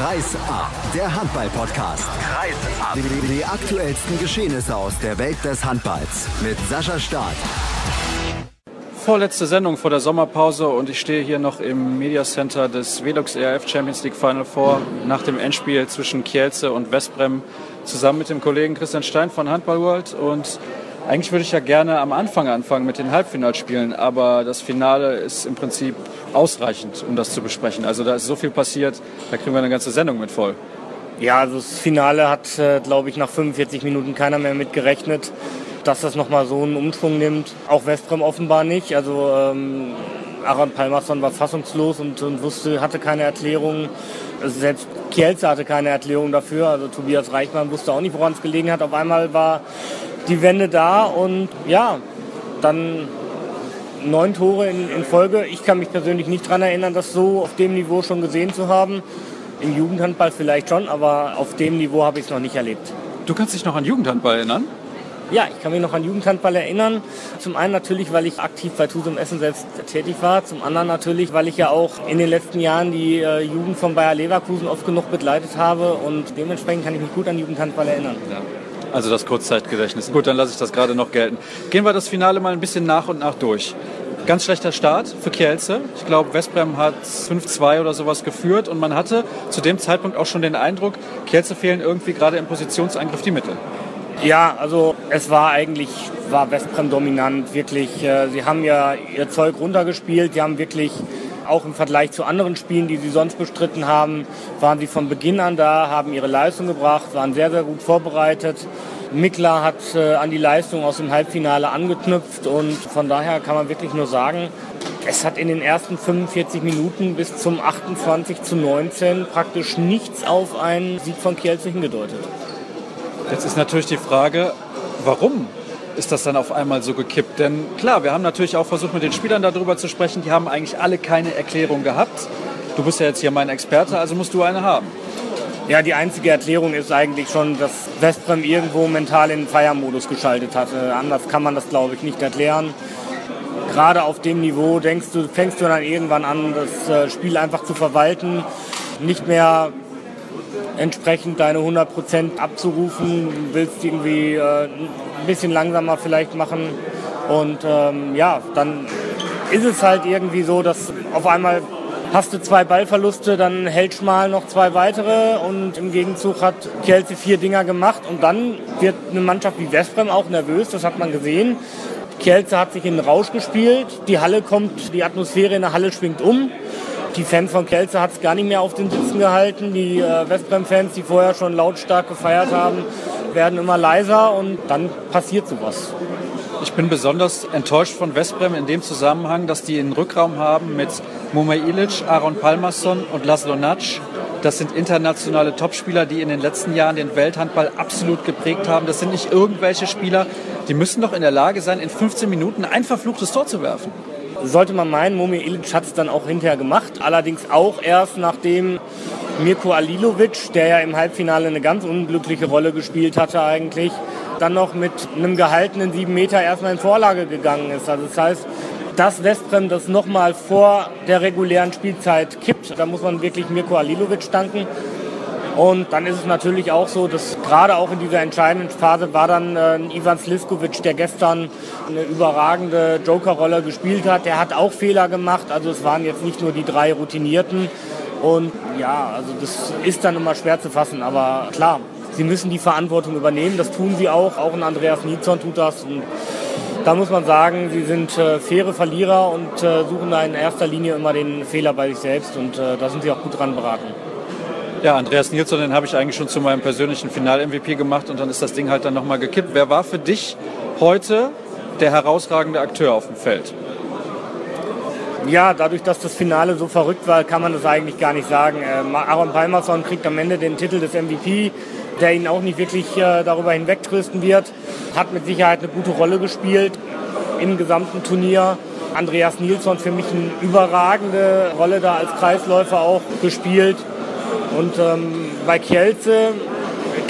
Kreis ab, der Handball-Podcast. Kreis ab. Die, die, die aktuellsten Geschehnisse aus der Welt des Handballs mit Sascha Staat. Vorletzte Sendung vor der Sommerpause und ich stehe hier noch im Media Center des Velux ERF Champions League Final Four nach dem Endspiel zwischen Kielce und Westbrem zusammen mit dem Kollegen Christian Stein von Handball World und eigentlich würde ich ja gerne am Anfang anfangen mit den Halbfinalspielen, aber das Finale ist im Prinzip ausreichend, um das zu besprechen. Also da ist so viel passiert, da kriegen wir eine ganze Sendung mit voll. Ja, also das Finale hat, äh, glaube ich, nach 45 Minuten keiner mehr mit gerechnet, dass das nochmal so einen Umschwung nimmt. Auch Westbrem offenbar nicht. Also ähm, Aaron Palmerson war fassungslos und, und, wusste, hatte keine Erklärung. Also selbst Kielce hatte keine Erklärung dafür. Also Tobias Reichmann wusste auch nicht, woran es gelegen hat. Auf einmal war die Wende da und ja, dann neun Tore in, in, Folge. Ich kann mich persönlich nicht daran erinnern, das so auf dem Niveau schon gesehen zu haben. Im Jugendhandball vielleicht schon, aber auf dem Niveau habe ich es noch nicht erlebt. Du kannst dich noch an Jugendhandball erinnern? Ja, ich kann mich noch an Jugendhandball erinnern. Zum einen natürlich, weil ich aktiv bei Tusum Essen selbst tätig war. Zum anderen natürlich, weil ich ja auch in den letzten Jahren die äh, Jugend von Bayer Leverkusen oft genug begleitet habe und dementsprechend kann ich mich gut an Jugendhandball erinnern. Ja. Also das Kurzzeitgedächtnis. Gut, dann lasse ich das gerade noch gelten. Gehen wir das Finale mal ein bisschen nach und nach durch. Ganz schlechter Start für Kielce. Ich glaube, Westbrem hat 5-2 oder sowas geführt und man hatte zu dem Zeitpunkt auch schon den Eindruck, Kielce fehlen irgendwie gerade im Positionsangriff die Mittel. Ja, also es war eigentlich, war Westbrem dominant, wirklich. Äh, sie haben ja ihr Zeug runtergespielt, sie haben wirklich auch im Vergleich zu anderen Spielen, die sie sonst bestritten haben, waren sie von Beginn an da, haben ihre Leistung gebracht, waren sehr, sehr gut vorbereitet. Mikla hat äh, an die Leistung aus dem Halbfinale angeknüpft und von daher kann man wirklich nur sagen, es hat in den ersten 45 Minuten bis zum 28 zu 19 praktisch nichts auf einen Sieg von Kielce hingedeutet. Jetzt ist natürlich die Frage, warum ist das dann auf einmal so gekippt? Denn klar, wir haben natürlich auch versucht, mit den Spielern darüber zu sprechen. Die haben eigentlich alle keine Erklärung gehabt. Du bist ja jetzt hier mein Experte, also musst du eine haben. Ja, die einzige Erklärung ist eigentlich schon, dass Westbrem irgendwo mental in den Feiermodus geschaltet hat. Äh, anders kann man das, glaube ich, nicht erklären. Gerade auf dem Niveau denkst du, fängst du dann irgendwann an, das äh, Spiel einfach zu verwalten, nicht mehr entsprechend deine 100% abzurufen, willst irgendwie äh, ein bisschen langsamer vielleicht machen. Und ähm, ja, dann ist es halt irgendwie so, dass auf einmal hast du zwei Ballverluste, dann hält Schmal noch zwei weitere. Und im Gegenzug hat Kielce vier Dinger gemacht. Und dann wird eine Mannschaft wie Westbrem auch nervös, das hat man gesehen. Kielce hat sich in den Rausch gespielt, die Halle kommt, die Atmosphäre in der Halle schwingt um die Fans von Kelze hat es gar nicht mehr auf den Sitzen gehalten. Die äh, Westbrem-Fans, die vorher schon lautstark gefeiert haben, werden immer leiser und dann passiert sowas. Ich bin besonders enttäuscht von Westbrem in dem Zusammenhang, dass die einen Rückraum haben mit Mumay Ilic, Aaron Palmerson und Laszlo Natsch. Das sind internationale Topspieler, die in den letzten Jahren den Welthandball absolut geprägt haben. Das sind nicht irgendwelche Spieler, die müssen doch in der Lage sein, in 15 Minuten ein verfluchtes Tor zu werfen sollte man meinen, Momi Ilic hat es dann auch hinterher gemacht. Allerdings auch erst nachdem Mirko Alilovic, der ja im Halbfinale eine ganz unglückliche Rolle gespielt hatte eigentlich, dann noch mit einem gehaltenen 7 Meter erstmal in Vorlage gegangen ist. Also das heißt, dass Westbrem das nochmal vor der regulären Spielzeit kippt, da muss man wirklich Mirko Alilovic danken. Und dann ist es natürlich auch so, dass gerade auch in dieser entscheidenden Phase war dann äh, Ivan Sliskovic, der gestern eine überragende Joker-Rolle gespielt hat. Der hat auch Fehler gemacht. Also es waren jetzt nicht nur die drei Routinierten. Und ja, also das ist dann immer schwer zu fassen. Aber klar, sie müssen die Verantwortung übernehmen. Das tun sie auch. Auch ein Andreas Nilsson tut das. Und da muss man sagen, sie sind äh, faire Verlierer und äh, suchen da in erster Linie immer den Fehler bei sich selbst. Und äh, da sind sie auch gut dran beraten. Ja, Andreas Nilsson, den habe ich eigentlich schon zu meinem persönlichen Final-MVP gemacht und dann ist das Ding halt dann nochmal gekippt. Wer war für dich heute der herausragende Akteur auf dem Feld? Ja, dadurch, dass das Finale so verrückt war, kann man das eigentlich gar nicht sagen. Äh, Aaron Palmerson kriegt am Ende den Titel des MVP, der ihn auch nicht wirklich äh, darüber hinwegtrösten wird. Hat mit Sicherheit eine gute Rolle gespielt im gesamten Turnier. Andreas Nilsson für mich eine überragende Rolle da als Kreisläufer auch gespielt. Und ähm, bei Kielce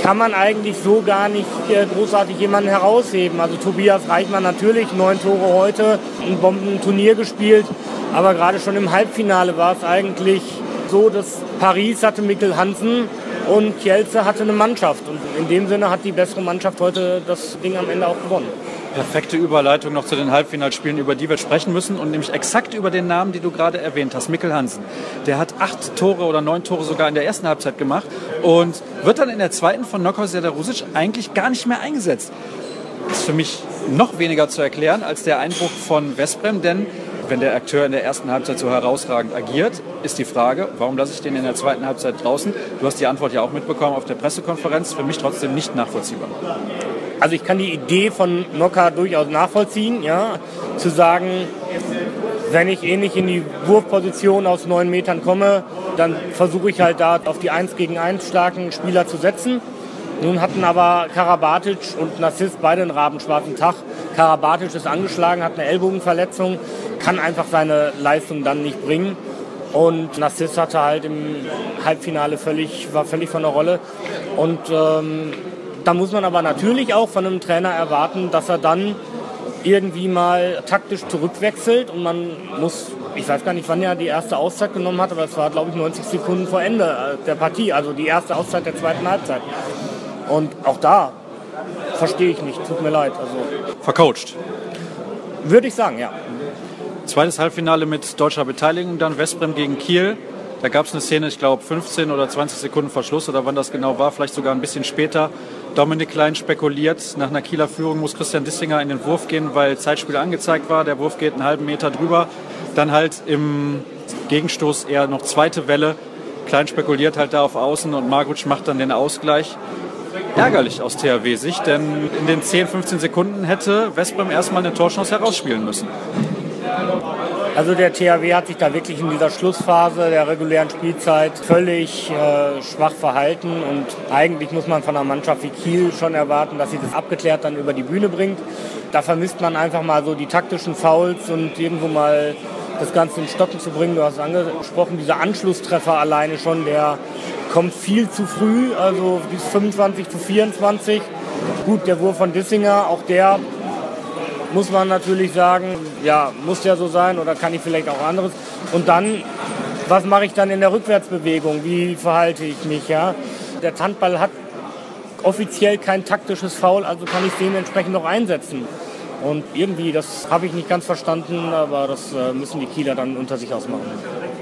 kann man eigentlich so gar nicht äh, großartig jemanden herausheben. Also Tobias Reichmann natürlich, neun Tore heute, ein Bombenturnier gespielt. Aber gerade schon im Halbfinale war es eigentlich so, dass Paris hatte Mikkel Hansen und Kielce hatte eine Mannschaft. Und in dem Sinne hat die bessere Mannschaft heute das Ding am Ende auch gewonnen. Perfekte Überleitung noch zu den Halbfinalspielen, über die wir sprechen müssen und nämlich exakt über den Namen, den du gerade erwähnt hast, Mikkel Hansen. Der hat acht Tore oder neun Tore sogar in der ersten Halbzeit gemacht und wird dann in der zweiten von Nokau Sederusic eigentlich gar nicht mehr eingesetzt. Das ist für mich noch weniger zu erklären als der Einbruch von Westbrem, denn wenn der Akteur in der ersten Halbzeit so herausragend agiert, ist die Frage, warum lasse ich den in der zweiten Halbzeit draußen? Du hast die Antwort ja auch mitbekommen auf der Pressekonferenz. Für mich trotzdem nicht nachvollziehbar. Also ich kann die Idee von Nocker durchaus nachvollziehen, ja, zu sagen, wenn ich ähnlich in die Wurfposition aus neun Metern komme, dann versuche ich halt da auf die 1 gegen 1 starken Spieler zu setzen. Nun hatten aber Karabatic und Nassis beide einen rabenschwarzen Tag. Karabatic ist angeschlagen, hat eine Ellbogenverletzung, kann einfach seine Leistung dann nicht bringen. Und Nassis hatte halt im Halbfinale völlig, war völlig von der Rolle. Und ähm, da muss man aber natürlich auch von einem Trainer erwarten, dass er dann irgendwie mal taktisch zurückwechselt und man muss, ich weiß gar nicht, wann er die erste Auszeit genommen hat, aber es war, glaube ich, 90 Sekunden vor Ende der Partie, also die erste Auszeit der zweiten Halbzeit. Und auch da verstehe ich nicht, tut mir leid. Also, Vercoacht. Würde ich sagen, ja. Zweites Halbfinale mit deutscher Beteiligung, dann Westbrem gegen Kiel. Da gab es eine Szene, ich glaube 15 oder 20 Sekunden Verschluss oder wann das genau war, vielleicht sogar ein bisschen später. Dominik Klein spekuliert, nach einer Kieler Führung muss Christian Dissinger in den Wurf gehen, weil Zeitspiel angezeigt war. Der Wurf geht einen halben Meter drüber. Dann halt im Gegenstoß eher noch zweite Welle. Klein spekuliert halt da auf Außen und Marguc macht dann den Ausgleich. Ärgerlich aus THW-Sicht, denn in den 10, 15 Sekunden hätte Westbrem erstmal eine Torchance herausspielen müssen. Also der THW hat sich da wirklich in dieser Schlussphase der regulären Spielzeit völlig äh, schwach verhalten und eigentlich muss man von einer Mannschaft wie Kiel schon erwarten, dass sie das abgeklärt dann über die Bühne bringt. Da vermisst man einfach mal so die taktischen Fouls und irgendwo mal das Ganze in Stocken zu bringen. Du hast angesprochen, dieser Anschlusstreffer alleine schon, der kommt viel zu früh, also bis 25 zu 24. Gut, der Wurf von Dissinger, auch der muss man natürlich sagen, ja, muss ja so sein oder kann ich vielleicht auch anderes. Und dann, was mache ich dann in der Rückwärtsbewegung? Wie verhalte ich mich? Ja? Der Handball hat offiziell kein taktisches Foul, also kann ich dementsprechend noch einsetzen. Und irgendwie, das habe ich nicht ganz verstanden, aber das äh, müssen die Kieler dann unter sich ausmachen.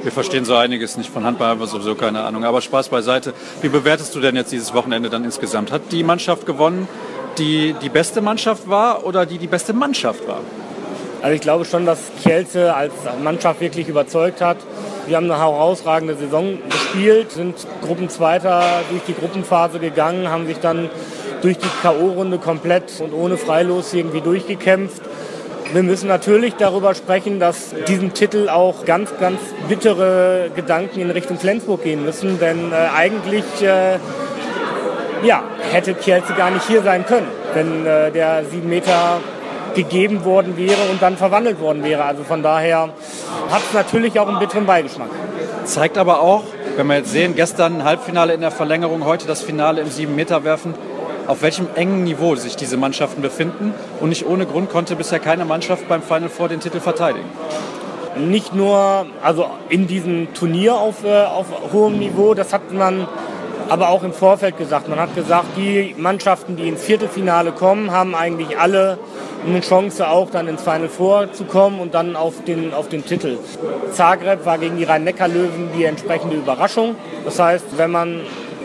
Wir verstehen so einiges nicht von Handball, haben wir sowieso keine Ahnung. Aber Spaß beiseite. Wie bewertest du denn jetzt dieses Wochenende dann insgesamt? Hat die Mannschaft gewonnen? Die die beste Mannschaft war oder die die beste Mannschaft war? Also ich glaube schon, dass Kielce als Mannschaft wirklich überzeugt hat. Wir haben eine herausragende Saison gespielt, sind Gruppenzweiter durch die Gruppenphase gegangen, haben sich dann durch die K.O.-Runde komplett und ohne Freilos irgendwie durchgekämpft. Wir müssen natürlich darüber sprechen, dass diesem Titel auch ganz, ganz bittere Gedanken in Richtung Flensburg gehen müssen, denn äh, eigentlich äh, ja, hätte Kielce gar nicht hier sein können, wenn äh, der sieben Meter gegeben worden wäre und dann verwandelt worden wäre. Also von daher hat es natürlich auch einen bitteren Beigeschmack. Zeigt aber auch, wenn wir jetzt sehen, gestern Halbfinale in der Verlängerung, heute das Finale im sieben Meter werfen, auf welchem engen Niveau sich diese Mannschaften befinden. Und nicht ohne Grund konnte bisher keine Mannschaft beim Final Four den Titel verteidigen. Nicht nur also in diesem Turnier auf, äh, auf hohem Niveau, das hat man aber auch im Vorfeld gesagt. Man hat gesagt, die Mannschaften, die ins Viertelfinale kommen, haben eigentlich alle eine Chance auch dann ins Final Four zu kommen und dann auf den, auf den Titel. Zagreb war gegen die Rhein-Neckar-Löwen die entsprechende Überraschung. Das heißt, wenn man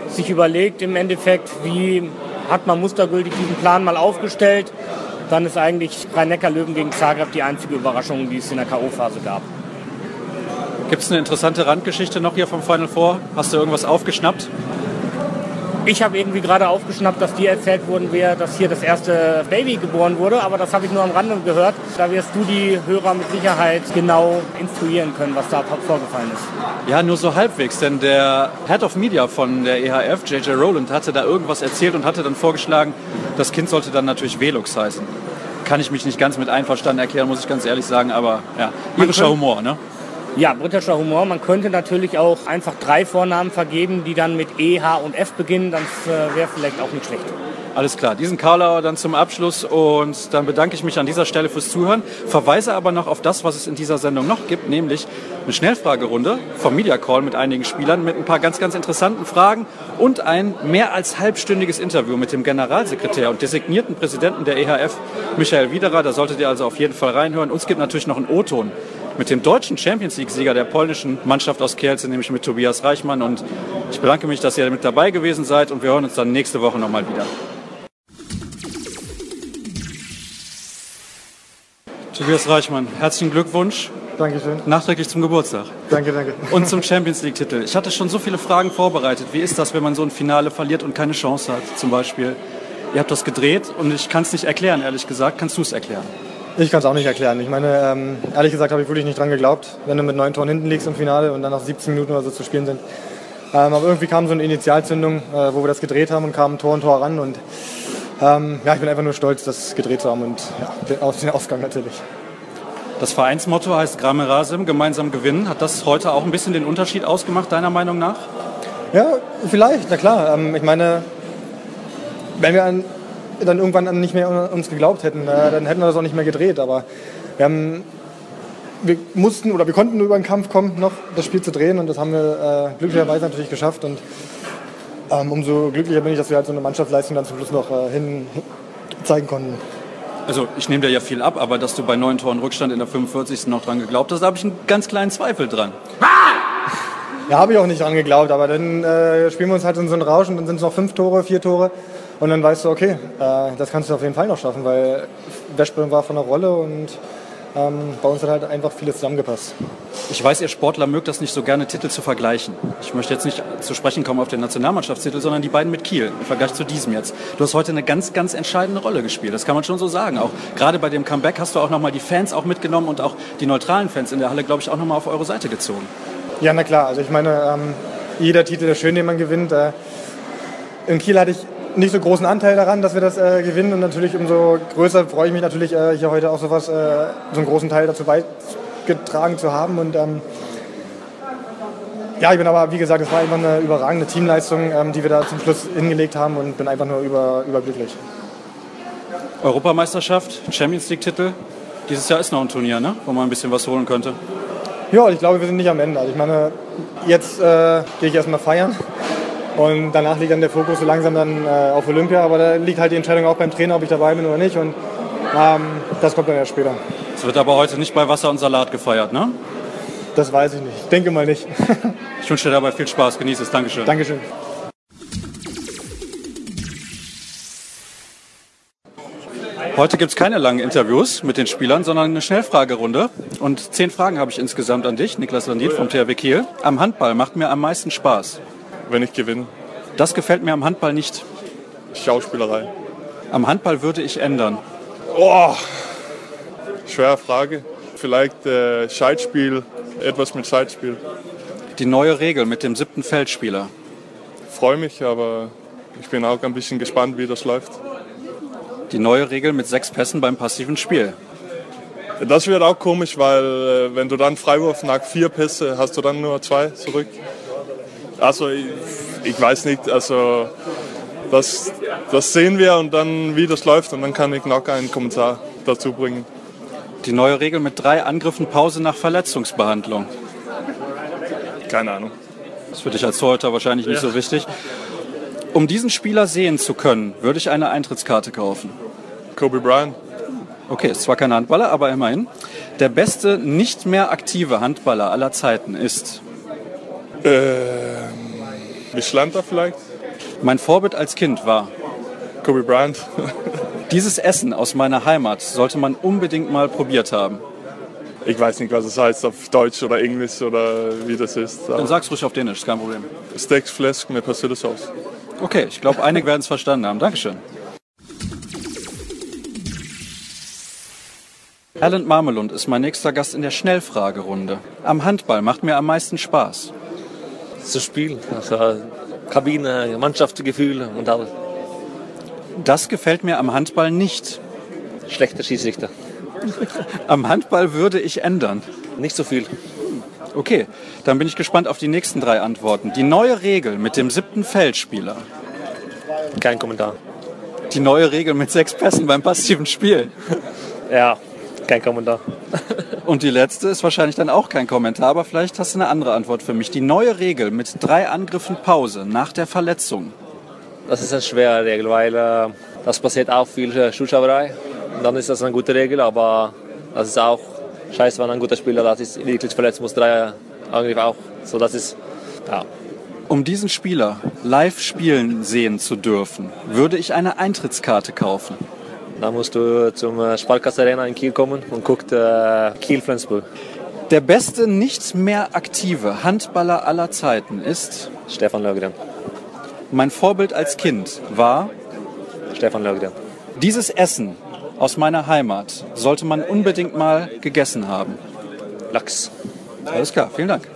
sich überlegt im Endeffekt, wie hat man mustergültig diesen Plan mal aufgestellt, dann ist eigentlich Rhein-Neckar-Löwen gegen Zagreb die einzige Überraschung, die es in der K.O.-Phase gab. Gibt es eine interessante Randgeschichte noch hier vom Final Four? Hast du irgendwas aufgeschnappt? Ich habe irgendwie gerade aufgeschnappt, dass dir erzählt worden wäre, dass hier das erste Baby geboren wurde, aber das habe ich nur am Rande gehört. Da wirst du die Hörer mit Sicherheit genau instruieren können, was da vorgefallen ist. Ja, nur so halbwegs, denn der Head of Media von der EHF, JJ Rowland, hatte da irgendwas erzählt und hatte dann vorgeschlagen, das Kind sollte dann natürlich Velux heißen. Kann ich mich nicht ganz mit einverstanden erklären, muss ich ganz ehrlich sagen, aber ja, irischer Humor, ne? Ja, britischer Humor. Man könnte natürlich auch einfach drei Vornamen vergeben, die dann mit E, H und F beginnen. Das äh, wäre vielleicht auch nicht schlecht. Alles klar, diesen Karlauer dann zum Abschluss und dann bedanke ich mich an dieser Stelle fürs Zuhören, verweise aber noch auf das, was es in dieser Sendung noch gibt, nämlich eine Schnellfragerunde vom Media Call mit einigen Spielern mit ein paar ganz, ganz interessanten Fragen und ein mehr als halbstündiges Interview mit dem Generalsekretär und designierten Präsidenten der EHF, Michael Widerer. Da solltet ihr also auf jeden Fall reinhören. Uns gibt natürlich noch einen O-Ton mit dem deutschen Champions League-Sieger der polnischen Mannschaft aus Kielce, nämlich mit Tobias Reichmann. Und ich bedanke mich, dass ihr mit dabei gewesen seid und wir hören uns dann nächste Woche nochmal wieder. Tobias Reichmann, herzlichen Glückwunsch. Dankeschön. Nachträglich zum Geburtstag. Danke, danke. Und zum Champions League-Titel. Ich hatte schon so viele Fragen vorbereitet. Wie ist das, wenn man so ein Finale verliert und keine Chance hat, zum Beispiel? Ihr habt das gedreht und ich kann es nicht erklären, ehrlich gesagt. Kannst du es erklären? Ich kann es auch nicht erklären. Ich meine, ähm, ehrlich gesagt habe ich wirklich nicht dran geglaubt, wenn du mit neun Toren hinten liegst im Finale und dann nach 17 Minuten oder so zu spielen sind. Ähm, aber irgendwie kam so eine Initialzündung, äh, wo wir das gedreht haben und kam Tor und Tor ran. Und ähm, ja, ich bin einfach nur stolz, das gedreht zu haben und ja, auf den Ausgang natürlich. Das Vereinsmotto heißt Grame Rasim, gemeinsam gewinnen. Hat das heute auch ein bisschen den Unterschied ausgemacht, deiner Meinung nach? Ja, vielleicht, na klar. Ich meine, wenn wir an, dann irgendwann nicht mehr an uns geglaubt hätten, dann hätten wir das auch nicht mehr gedreht. Aber wir haben wir mussten oder wir konnten nur über den Kampf kommen, noch das Spiel zu drehen und das haben wir äh, glücklicherweise natürlich geschafft. Und ähm, umso glücklicher bin ich, dass wir halt so eine Mannschaftsleistung dann zum Schluss noch äh, hin zeigen konnten. Also ich nehme dir ja viel ab, aber dass du bei neun Toren Rückstand in der 45. noch dran geglaubt hast, da habe ich einen ganz kleinen Zweifel dran. Ja, habe ich auch nicht dran geglaubt, aber dann äh, spielen wir uns halt in so einen Rausch und dann sind es noch fünf Tore, vier Tore und dann weißt du, okay, äh, das kannst du auf jeden Fall noch schaffen, weil Westbrem war von der Rolle und ähm, bei uns hat halt einfach vieles zusammengepasst. Ich weiß, ihr Sportler mögt das nicht so gerne, Titel zu vergleichen. Ich möchte jetzt nicht zu sprechen kommen auf den Nationalmannschaftstitel, sondern die beiden mit Kiel im Vergleich zu diesem jetzt. Du hast heute eine ganz, ganz entscheidende Rolle gespielt. Das kann man schon so sagen. Auch gerade bei dem Comeback hast du auch nochmal die Fans auch mitgenommen und auch die neutralen Fans in der Halle, glaube ich, auch nochmal auf eure Seite gezogen. Ja, na klar. Also ich meine, ähm, jeder Titel ist schön, den man gewinnt. Äh, in Kiel hatte ich nicht so großen Anteil daran, dass wir das äh, gewinnen. Und natürlich umso größer freue ich mich natürlich, äh, hier heute auch sowas, äh, so einen großen Teil dazu beigetragen zu haben. Und ähm, ja, ich bin aber, wie gesagt, es war einfach eine überragende Teamleistung, ähm, die wir da zum Schluss hingelegt haben und bin einfach nur über, überglücklich. Europameisterschaft, Champions League-Titel. Dieses Jahr ist noch ein Turnier, ne? wo man ein bisschen was holen könnte. Ja, ich glaube, wir sind nicht am Ende. Also ich meine, jetzt äh, gehe ich erstmal feiern. Und danach liegt dann der Fokus so langsam dann äh, auf Olympia. Aber da liegt halt die Entscheidung auch beim Trainer, ob ich dabei bin oder nicht. Und ähm, das kommt dann erst später. Es wird aber heute nicht bei Wasser und Salat gefeiert, ne? Das weiß ich nicht. Ich denke mal nicht. ich wünsche dir dabei viel Spaß. Genieße es. Dankeschön. Dankeschön. Heute gibt es keine langen Interviews mit den Spielern, sondern eine Schnellfragerunde. Und zehn Fragen habe ich insgesamt an dich, Niklas Landit vom THW Kiel. Am Handball macht mir am meisten Spaß. Wenn ich gewinne. Das gefällt mir am Handball nicht. Schauspielerei. Am Handball würde ich ändern. Oh, schwere Frage. Vielleicht äh, Scheitspiel, etwas mit Scheitspiel. Die neue Regel mit dem siebten Feldspieler. Freue mich, aber ich bin auch ein bisschen gespannt, wie das läuft. Die neue Regel mit sechs Pässen beim passiven Spiel. Das wird auch komisch, weil äh, wenn du dann Freiwurf nach vier Pässe hast du dann nur zwei zurück. Also ich, ich weiß nicht, also das, das sehen wir und dann wie das läuft und dann kann ich noch einen Kommentar dazu bringen. Die neue Regel mit drei Angriffen Pause nach Verletzungsbehandlung. Keine Ahnung. Das ist für dich als Torhüter wahrscheinlich nicht ja. so wichtig. Um diesen Spieler sehen zu können, würde ich eine Eintrittskarte kaufen. Kobe Bryant. Okay, ist zwar kein Handballer, aber immerhin. Der beste nicht mehr aktive Handballer aller Zeiten ist. Ähm, Mischlanta vielleicht? Mein Vorbild als Kind war. Kobe Bryant. Dieses Essen aus meiner Heimat sollte man unbedingt mal probiert haben. Ich weiß nicht, was es heißt auf Deutsch oder Englisch oder wie das ist. Dann sag's ruhig auf Dänisch, kein Problem. Steaks mit Persillesauce. Okay, ich glaube, einige werden es verstanden haben. Dankeschön. Erland Marmelund ist mein nächster Gast in der Schnellfragerunde. Am Handball macht mir am meisten Spaß. Das Spiel, also Kabine, Mannschaftsgefühl und alles. Das gefällt mir am Handball nicht. Schlechter Schiedsrichter. Am Handball würde ich ändern. Nicht so viel. Okay, dann bin ich gespannt auf die nächsten drei Antworten. Die neue Regel mit dem siebten Feldspieler. Kein Kommentar. Die neue Regel mit sechs Pässen beim passiven Spiel. Ja, kein Kommentar. Und die letzte ist wahrscheinlich dann auch kein Kommentar, aber vielleicht hast du eine andere Antwort für mich. Die neue Regel mit drei Angriffen Pause nach der Verletzung. Das ist eine schwere Regel, weil äh, das passiert auch viel Zuschauerei. Und dann ist das eine gute Regel, aber das ist auch scheiße, wenn ein guter Spieler das ist wirklich verletzt muss, drei Angriffe auch. So, das ist, ja. Um diesen Spieler live spielen sehen zu dürfen, würde ich eine Eintrittskarte kaufen. Da musst du zum äh, Sparkasse Arena in Kiel kommen und guckt äh, Kiel-Flensburg. Der beste nicht mehr aktive Handballer aller Zeiten ist Stefan Lögren. mein Vorbild als Kind war Stefan Lögren. dieses Essen aus meiner Heimat sollte man unbedingt mal gegessen haben. Lachs. Alles klar, vielen Dank.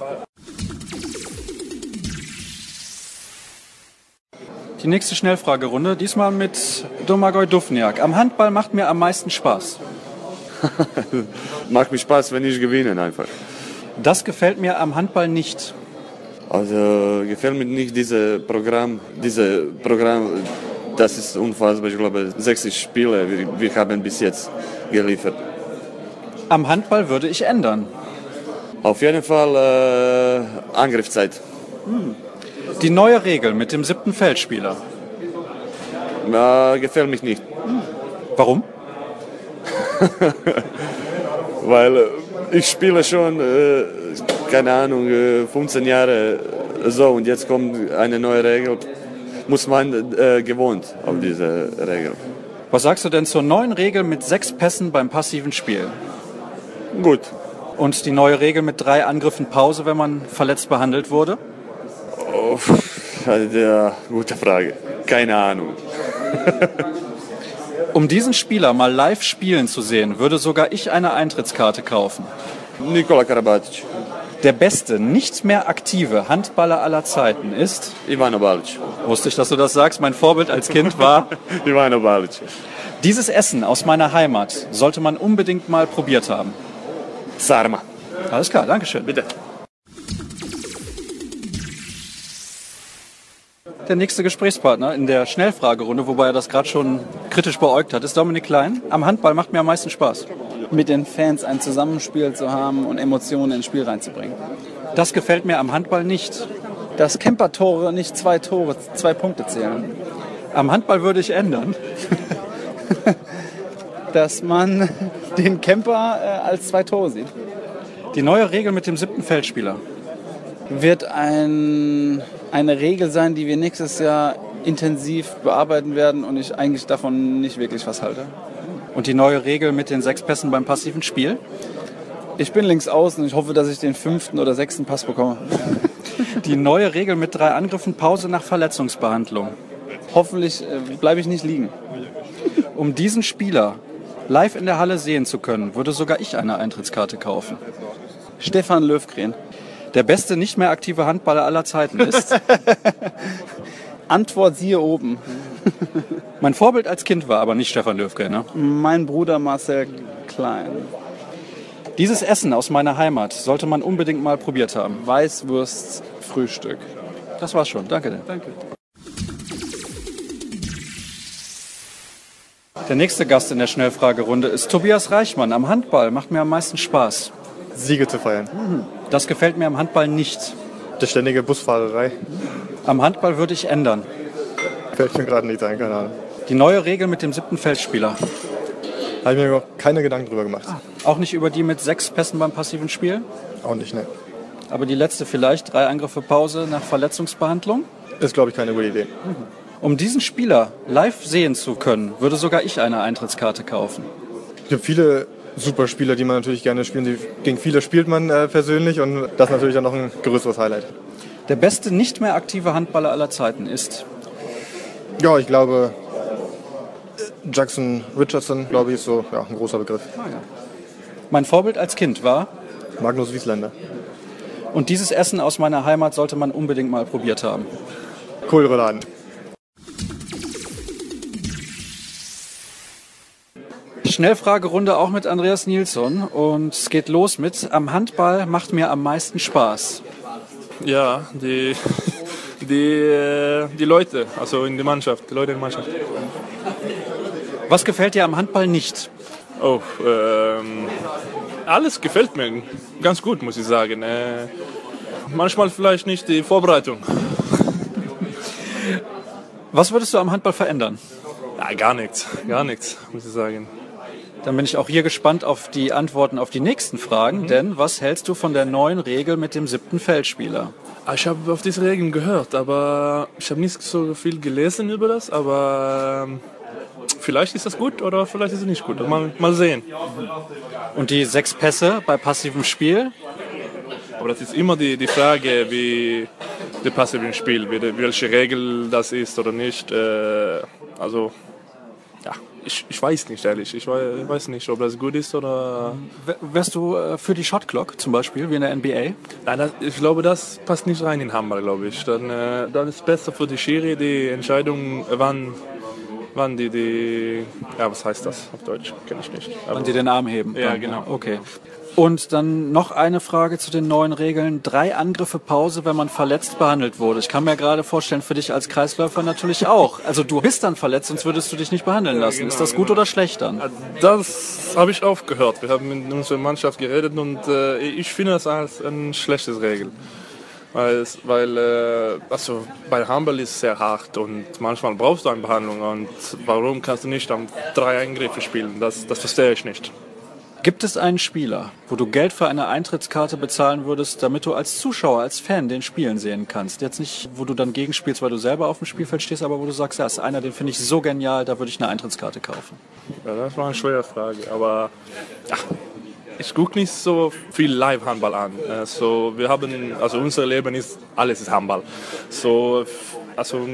Die nächste Schnellfragerunde, diesmal mit Domagoj Dufniak. Am Handball macht mir am meisten Spaß. Macht mir Spaß, wenn ich gewinne einfach. Das gefällt mir am Handball nicht. Also gefällt mir nicht dieses Programm, diese Programm, das ist unfassbar. Ich glaube, 60 Spiele wir, wir haben bis jetzt geliefert. Am Handball würde ich ändern. Auf jeden Fall äh, Angriffszeit. Die neue Regel mit dem siebten Feldspieler. Äh, gefällt mich nicht, Warum? weil äh, ich spiele schon, äh, keine Ahnung, äh, 15 Jahre so und jetzt kommt eine neue Regel. Muss man äh, gewohnt auf diese Regel. Was sagst du denn zur neuen Regel mit sechs Pässen beim passiven Spiel? Gut, Und die neue Regel mit drei Angriffen Pause, wenn man verletzt behandelt wurde? Ja, gute Frage. Keine Ahnung. Um diesen Spieler mal live spielen zu sehen, würde sogar ich eine Eintrittskarte kaufen. Nikola Karabatic, Der beste, nicht mehr aktive Handballer aller Zeiten ist, Ivano Balic. wusste ich, dass du das sagst, mein Vorbild als Kind war, Ivano Balic. dieses Essen aus meiner Heimat sollte man unbedingt mal probiert haben. Sarma. Alles klar, Dankeschön. Bitte. Der nächste Gesprächspartner in der Schnellfragerunde, wobei er das gerade schon kritisch beäugt hat, ist Dominik Klein. Am Handball macht mir am meisten Spaß. mit den Fans ein Zusammenspiel zu haben und Emotionen ins Spiel reinzubringen. Das gefällt mir am Handball nicht. Dass Camper-Tore nicht zwei Tore, zwei Punkte zählen. Am Handball würde ich ändern. Dass man den Camper äh, als zwei Tore sieht. Die neue Regel mit dem siebten Feldspieler. Wird ein, eine Regel sein, die wir nächstes Jahr intensiv bearbeiten werden und ich eigentlich davon nicht wirklich was halte. Und die neue Regel mit den sechs Pässen beim passiven Spiel. Ich bin links außen und ich hoffe, dass ich den fünften oder sechsten Pass bekomme. Die neue Regel mit drei Angriffen Pause nach Verletzungsbehandlung. Hoffentlich äh, bleibe ich nicht liegen. Um diesen Spieler live in der Halle sehen zu können, würde sogar ich eine Eintrittskarte kaufen. Stefan Löwgren. Der beste nicht mehr aktive Handballer aller Zeiten ist. Antwort siehe oben. mein Vorbild als Kind war aber nicht Stefan Löwgren. Ne? Mein Bruder Marcel Klein. Dieses Essen aus meiner Heimat sollte man unbedingt mal probiert haben. Weißwurst Frühstück. Das war's schon. Danke dir. Danke. Der nächste Gast in der Schnellfragerunde ist Tobias Reichmann. Am Handball macht mir am meisten Spaß. Siege zu feiern. Das gefällt mir am Handball nicht. Die ständige Busfahrerei. Am Handball würde ich ändern. Fällt mir gerade nicht ein, keine Ahnung. Die neue Regel mit dem siebten Feldspieler. Habe ich mir noch keine Gedanken drüber gemacht. Auch nicht über die mit sechs Pässen beim passiven Spiel. Auch nicht, ne. Aber die letzte vielleicht, drei Angriffe Pause nach Verletzungsbehandlung. Ist, glaube ich, keine gute Idee. Um diesen Spieler live sehen zu können, würde sogar ich eine Eintrittskarte kaufen. Es gibt viele super Spieler, die man natürlich gerne spielen. Die, gegen viele spielt man äh, persönlich und das ist natürlich dann noch ein größeres Highlight. Der beste nicht mehr aktive Handballer aller Zeiten ist. Ja, ich glaube, Jackson Richardson, glaube ich, ist so ja, ein großer Begriff. Mein Vorbild als Kind war. Magnus Wiesländer. Und dieses Essen aus meiner Heimat sollte man unbedingt mal probiert haben. Kohlrouladen. Schnellfragerunde auch mit Andreas Nilsson und es geht los mit Am Handball macht mir am meisten Spaß. Ja, die, die, äh, die Leute, also in der Mannschaft, die Leute in der Mannschaft. Was gefällt dir am Handball nicht? Oh, ähm, alles gefällt mir ganz gut, muss ich sagen. Äh, manchmal vielleicht nicht die Vorbereitung. Was würdest du am Handball verändern? Ja, gar nichts, gar nichts, muss ich sagen. Dann bin ich auch hier gespannt auf die Antworten auf die nächsten Fragen, Mhm. denn was hältst du von der neuen Regel mit dem siebten Feldspieler? Ah, Ich habe auf diese Regeln gehört, aber ich habe nicht so viel gelesen über das, aber ähm, vielleicht ist das gut oder vielleicht ist es nicht gut. Mal, mal sehen. Und die sechs Pässe bei passivem Spiel? Aber das ist immer die, die Frage, wie der passive Spiel, wie, welche Regel das ist oder nicht. Äh, also, ich, ich weiß nicht, ehrlich. Ich weiß, ich weiß nicht, ob das gut ist oder. Wärst du äh, für die Shot Clock zum Beispiel, wie in der NBA? Nein, das, ich glaube, das passt nicht rein in Handball, glaube ich. Dann, äh, dann ist besser für die Schiri die Entscheidung, wann, wann die, die. Ja, was heißt das auf Deutsch? Kenne ich nicht. Aber, Wann die den Arm heben? Ja, genau. Okay. Und dann noch eine Frage zu den neuen Regeln. Drei Angriffe Pause, wenn man verletzt behandelt wurde. Ich kann mir gerade vorstellen, für dich als Kreisläufer natürlich auch. Also du bist dann verletzt, sonst würdest du dich nicht behandeln lassen. genau, ist das gut oder schlecht dann? Das habe ich auch gehört. Wir haben mit unserer Mannschaft geredet und äh, ich finde das als ein schlechtes Regel. Weil, weil äh, also bei Handball ist es sehr hart und manchmal brauchst du eine Behandlung. Und warum kannst du nicht am drei Eingriffe spielen? Das, das verstehe ich nicht. Gibt es einen Spieler, wo du Geld für eine Eintrittskarte bezahlen würdest, damit du als Zuschauer, als Fan den Spielen sehen kannst? Jetzt nicht, wo du dann gegenspielst, weil du selber auf dem Spielfeld stehst, aber wo du sagst, ja, ist einer, den finde ich so genial, da würde ich eine Eintrittskarte kaufen. Ja, das war eine schwere Frage. Aber ja, ich gucke nicht so viel Live-Handball an. Also, wir haben, also unser Leben ist, alles ist Handball. So, also,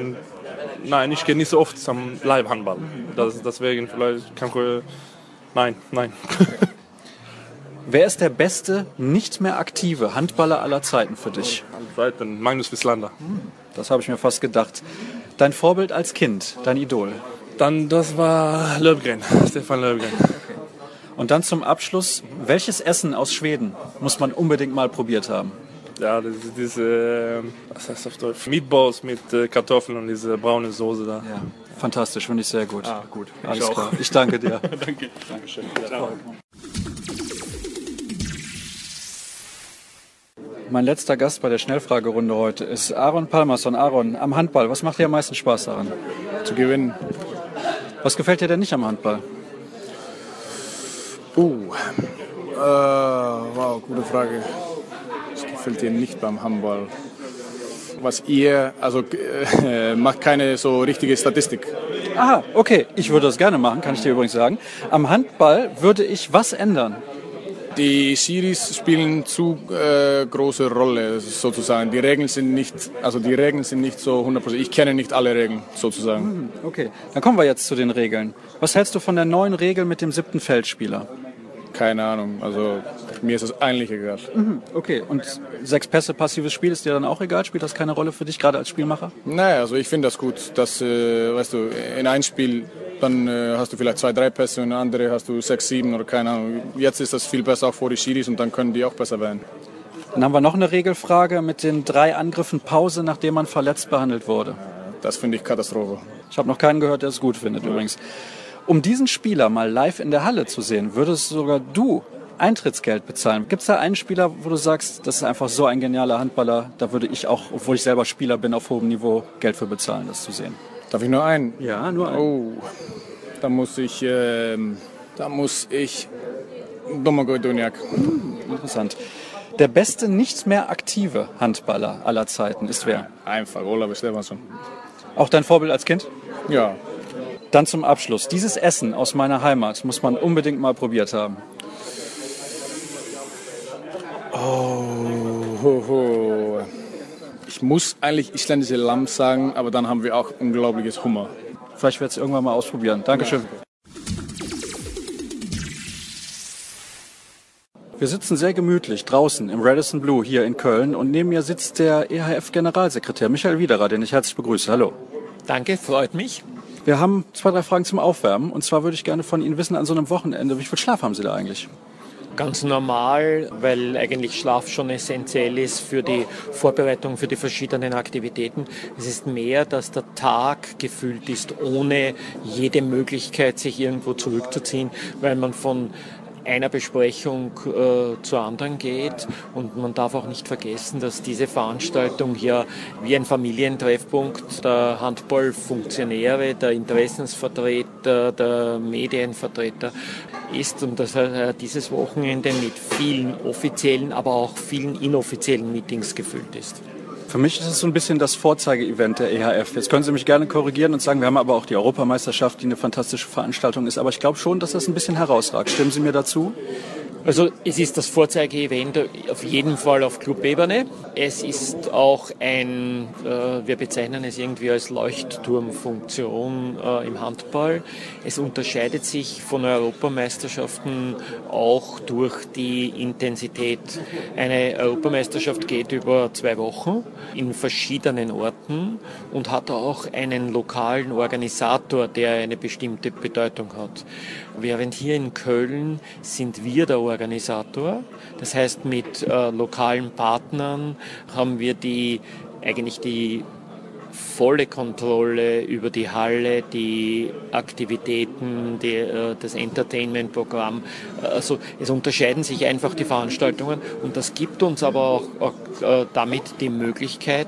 nein, ich gehe nicht so oft zum Live-Handball. Deswegen vielleicht kann ich, nein, nein. Wer ist der beste, nicht mehr aktive Handballer aller Zeiten für dich? Seiten Magnus Wislander. Das habe ich mir fast gedacht. Dein Vorbild als Kind, dein Idol. Dann, das war Löfgren, Stefan Löfgren. Und dann zum Abschluss, welches Essen aus Schweden muss man unbedingt mal probiert haben? Ja, das ist diese, äh, was heißt auf Deutsch? Meatballs mit äh, Kartoffeln und diese braune Soße da. Ja, fantastisch, finde ich sehr gut. Ah, gut. Alles ich klar. Ich danke dir. Danke. Dankeschön. Ciao. Mein letzter Gast bei der Schnellfragerunde heute ist Aaron Palmerson. Aaron, am Handball, was macht dir am meisten Spaß daran? Zu gewinnen. Was gefällt dir denn nicht am Handball? Uh, äh, wow, gute Frage. Was gefällt dir nicht beim Handball? Was ihr, also äh, macht keine so richtige Statistik. Aha, okay, ich würde das gerne machen, kann ich dir übrigens sagen. Am Handball würde ich was ändern? Die Series spielen zu äh, große Rolle sozusagen. Die Regeln sind nicht, also die Regeln sind nicht so 100%. Ich kenne nicht alle Regeln sozusagen. Okay, dann kommen wir jetzt zu den Regeln. Was hältst du von der neuen Regel mit dem siebten Feldspieler? Keine Ahnung. Also mir ist das eigentlich egal. Okay, und sechs Pässe, passives Spiel ist dir dann auch egal? Spielt das keine Rolle für dich, gerade als Spielmacher? Naja, also ich finde das gut, dass, äh, weißt du, in ein Spiel, dann äh, hast du vielleicht zwei, drei Pässe und andere hast du sechs, sieben oder keine Ahnung. Jetzt ist das viel besser auch vor die Schiris und dann können die auch besser werden. Dann haben wir noch eine Regelfrage mit den drei Angriffen Pause, nachdem man verletzt behandelt wurde. Das finde ich Katastrophe. Ich habe noch keinen gehört, der es gut findet übrigens. Um diesen Spieler mal live in der Halle zu sehen, würdest sogar du Eintrittsgeld bezahlen. Gibt es da einen Spieler, wo du sagst, das ist einfach so ein genialer Handballer, da würde ich auch, obwohl ich selber Spieler bin, auf hohem Niveau Geld für bezahlen, das zu sehen? Darf ich nur einen? Ja, nur einen. Oh, da muss ich, ähm, da muss ich Domagoj Duniak. Interessant. Der beste nicht mehr aktive Handballer aller Zeiten ist wer? Einfach, Olav Stefansson. Auch dein Vorbild als Kind? Ja, Dann zum Abschluss. Dieses Essen aus meiner Heimat muss man unbedingt mal probiert haben. Oh, ho, ho. Ich muss eigentlich isländische Lamm sagen, aber dann haben wir auch unglaubliches Hummer. Vielleicht werde ich es irgendwann mal ausprobieren. Dankeschön. Wir sitzen sehr gemütlich draußen im Radisson Blue hier in Köln und neben mir sitzt der EHF-Generalsekretär Michael Widerer, den ich herzlich begrüße. Hallo. Danke, freut mich. Wir haben zwei, drei Fragen zum Aufwärmen. Und zwar würde ich gerne von Ihnen wissen, an so einem Wochenende, wie viel Schlaf haben Sie da eigentlich? Ganz normal, weil eigentlich Schlaf schon essentiell ist für die Vorbereitung für die verschiedenen Aktivitäten. Es ist mehr, dass der Tag gefüllt ist, ohne jede Möglichkeit, sich irgendwo zurückzuziehen, weil man von einer Besprechung äh, zur anderen geht. Und man darf auch nicht vergessen, dass diese Veranstaltung hier wie ein Familientreffpunkt der Handballfunktionäre, der Interessensvertreter, der Medienvertreter ist und dass äh, dieses Wochenende mit vielen offiziellen, aber auch vielen inoffiziellen Meetings gefüllt ist. Für mich ist es so ein bisschen das Vorzeige-Event der EHF. Jetzt können Sie mich gerne korrigieren und sagen, wir haben aber auch die Europameisterschaft, die eine fantastische Veranstaltung ist. Aber ich glaube schon, dass das ein bisschen herausragt. Stimmen Sie mir dazu? Also es ist das Vorzeige-Event auf jeden Fall auf Clubebene. Es ist auch ein, äh, wir bezeichnen es irgendwie als Leuchtturmfunktion äh, im Handball. Es unterscheidet sich von Europameisterschaften auch durch die Intensität. Eine Europameisterschaft geht über zwei Wochen in verschiedenen Orten und hat auch einen lokalen Organisator, der eine bestimmte Bedeutung hat. Während hier in Köln sind wir der Organisator. Das heißt, mit äh, lokalen Partnern haben wir die, eigentlich die volle Kontrolle über die Halle, die Aktivitäten, die, äh, das Entertainment-Programm. Also es unterscheiden sich einfach die Veranstaltungen und das gibt uns aber auch, auch äh, damit die Möglichkeit,